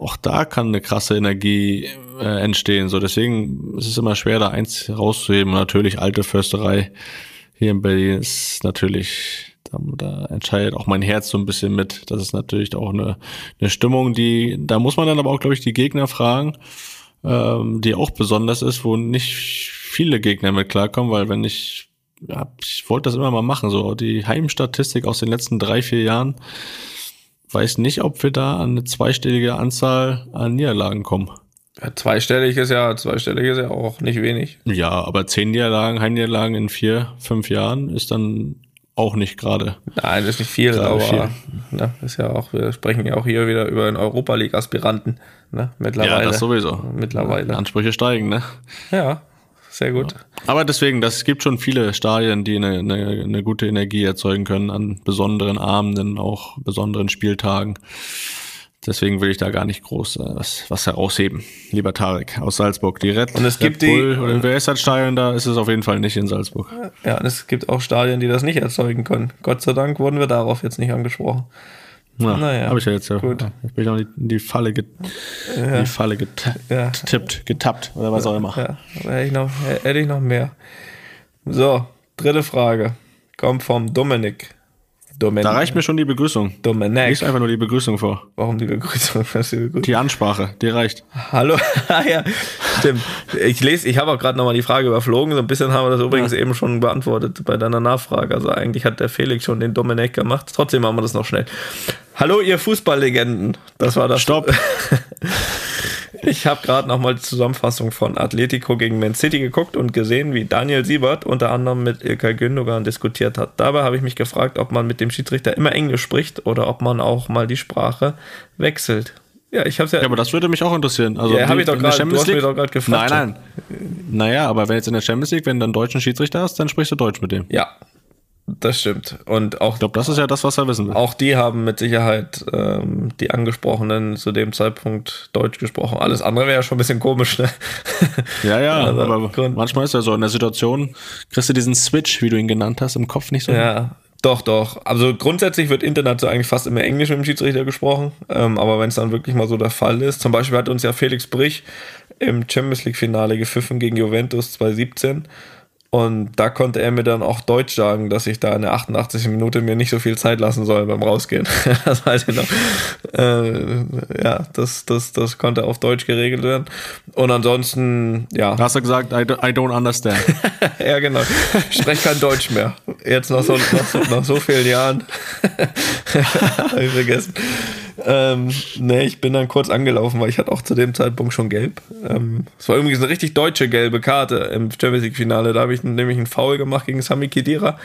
auch da kann eine krasse Energie äh, entstehen. So deswegen ist es immer schwer, da eins rauszuheben. natürlich alte Försterei hier in Berlin ist natürlich, da, da entscheidet auch mein Herz so ein bisschen mit. Das ist natürlich auch eine, eine Stimmung, die, da muss man dann aber auch, glaube ich, die Gegner fragen, ähm, die auch besonders ist, wo nicht viele Gegner mit klarkommen, weil wenn ich ja, ich wollte das immer mal machen, so die Heimstatistik aus den letzten drei, vier Jahren weiß nicht, ob wir da an eine zweistellige Anzahl an Niederlagen kommen. Ja, zweistellig ist ja, zweistellig ist ja auch nicht wenig. Ja, aber zehn Niederlagen, Heimniederlagen in vier, fünf Jahren ist dann auch nicht gerade. Nein, das ist nicht viel, aber viel. Ne, ist ja auch, wir sprechen ja auch hier wieder über den Europa League Aspiranten, ne, mittlerweile. Ja, das sowieso. Mittlerweile. Ansprüche steigen, ne? Ja, sehr gut. Ja. Aber deswegen, das gibt schon viele Stadien, die eine, eine, eine gute Energie erzeugen können an besonderen Abenden, auch besonderen Spieltagen. Deswegen will ich da gar nicht groß äh, was, was herausheben. Lieber Tarek aus Salzburg. Die Red, und es gibt Red Bull die, oder wer ist das Stadion da? Ist es auf jeden Fall nicht in Salzburg. Ja, und es gibt auch Stadien, die das nicht erzeugen können. Gott sei Dank wurden wir darauf jetzt nicht angesprochen. Na, naja, habe ich ja jetzt ja. Gut. Ich bin auch in die Falle, get, ja. die Falle get, ja. getippt, getappt oder was auch immer. Ja, hätte ich, noch, hätte ich noch mehr. So, dritte Frage. Kommt vom Dominik. Dominik. Da reicht mir schon die Begrüßung. Dominik. Lies einfach nur die Begrüßung vor. Warum die Begrüßung? Was die, Begrüßung? die Ansprache, die reicht. Hallo, ah, ja, stimmt. Ich lese, ich habe auch gerade nochmal die Frage überflogen. So ein bisschen haben wir das übrigens ja. eben schon beantwortet bei deiner Nachfrage. Also eigentlich hat der Felix schon den Dominik gemacht. Trotzdem machen wir das noch schnell. Hallo, ihr Fußballlegenden. Das war das. Stopp. Ich habe gerade nochmal die Zusammenfassung von Atletico gegen Man City geguckt und gesehen, wie Daniel Siebert unter anderem mit Ilkay Gündogan diskutiert hat. Dabei habe ich mich gefragt, ob man mit dem Schiedsrichter immer Englisch spricht oder ob man auch mal die Sprache wechselt. Ja, ich hab's ja. Ja, aber das würde mich auch interessieren. Also Ja, hab wie- ich doch du hast mich doch grad gefragt, Nein, nein. Naja, aber wenn jetzt in der Champions League, wenn du einen deutschen Schiedsrichter hast, dann sprichst du Deutsch mit dem. Ja, das stimmt. Und auch Ich glaube, das ist ja das, was er wissen will. Auch die haben mit Sicherheit ähm, die Angesprochenen zu dem Zeitpunkt Deutsch gesprochen. Alles andere wäre ja schon ein bisschen komisch, ne? Ja, ja, Also, aber Grund- manchmal ist ja so, in der Situation kriegst du diesen Switch, wie du ihn genannt hast, im Kopf nicht so. Ja, doch, doch. Also grundsätzlich wird international eigentlich fast immer Englisch mit dem Schiedsrichter gesprochen. Ähm, aber wenn es dann wirklich mal so der Fall ist, zum Beispiel hat uns ja Felix Brich im Champions League-Finale gepfiffen gegen Juventus 2017. Und da konnte er mir dann auch Deutsch sagen, dass ich da in der 88. Minute mir nicht so viel Zeit lassen soll beim Rausgehen. das weiß ich noch. Äh, ja, das, das, das konnte auf Deutsch geregelt werden. Und ansonsten, ja. Da hast du gesagt, I, do- I don't understand. Ja, genau. Ich spreche kein Deutsch mehr. Jetzt nach so, nach so, nach so vielen Jahren. Hab ich vergessen. Ähm, nee, ich bin dann kurz angelaufen, weil ich hatte auch zu dem Zeitpunkt schon gelb. Ähm, es war übrigens eine richtig deutsche gelbe Karte im Champions League Finale. Da habe ich nämlich einen Foul gemacht gegen Sami Khedira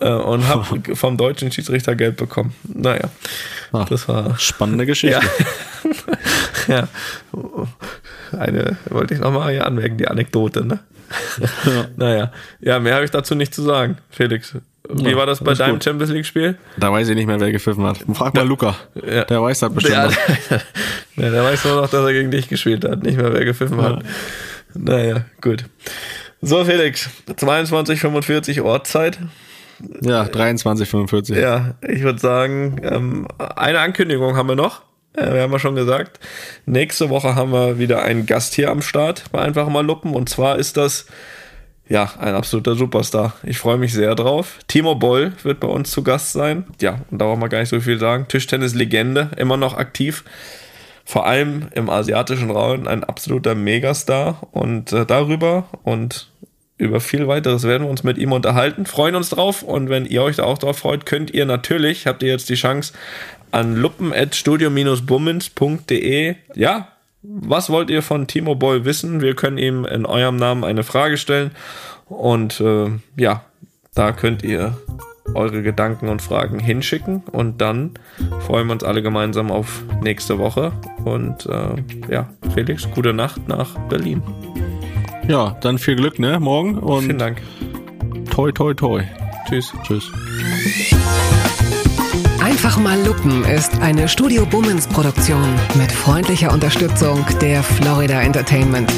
äh, und habe vom deutschen Schiedsrichter gelb bekommen. Naja, Ah. das war Spannende Geschichte. ja. Eine wollte ich nochmal hier anmerken, die Anekdote, ne? Naja. Ja, mehr habe ich dazu nicht zu sagen, Felix. Wie Ja, war das bei deinem gut. Champions League-Spiel? Da weiß ich nicht mehr, wer gepfiffen hat. Frag mal Luca. Ja. Der weiß das bestimmt Ja, noch. ja, der weiß nur noch, dass er gegen dich gespielt hat, nicht mehr wer gepfiffen hat. Naja, gut. So, Felix, 22.45 Ortszeit. Ja, 23,45. Ja, ich würde sagen, ähm, eine Ankündigung haben wir noch. Äh, wir haben ja schon gesagt, nächste Woche haben wir wieder einen Gast hier am Start bei Einfach mal Luppen. Und zwar ist das, ja, ein absoluter Superstar. Ich freue mich sehr drauf. Timo Boll wird bei uns zu Gast sein. Ja, und da brauchen wir gar nicht so viel sagen. Tischtennis-Legende, immer noch aktiv. Vor allem im asiatischen Raum ein absoluter Megastar. Und äh, darüber und über viel weiteres werden wir uns mit ihm unterhalten. Freuen uns drauf und wenn ihr euch da auch drauf freut, könnt ihr natürlich, habt ihr jetzt die Chance, an luppen.studio-bummens.de, ja, was wollt ihr von Timo Boll wissen? Wir können ihm in eurem Namen eine Frage stellen und äh, ja, da könnt ihr eure Gedanken und Fragen hinschicken und dann freuen wir uns alle gemeinsam auf nächste Woche und äh, ja, Felix, gute Nacht nach Berlin. Ja, dann viel Glück, ne? Morgen und Vielen Dank. toi toi toi. Tschüss. Tschüss. Einfach mal Lupen ist eine Studio Bummens Produktion mit freundlicher Unterstützung der Florida Entertainment.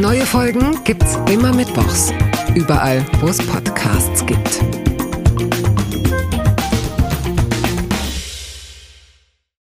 Neue Folgen gibt's immer mittwochs. Überall, wo es Podcasts gibt.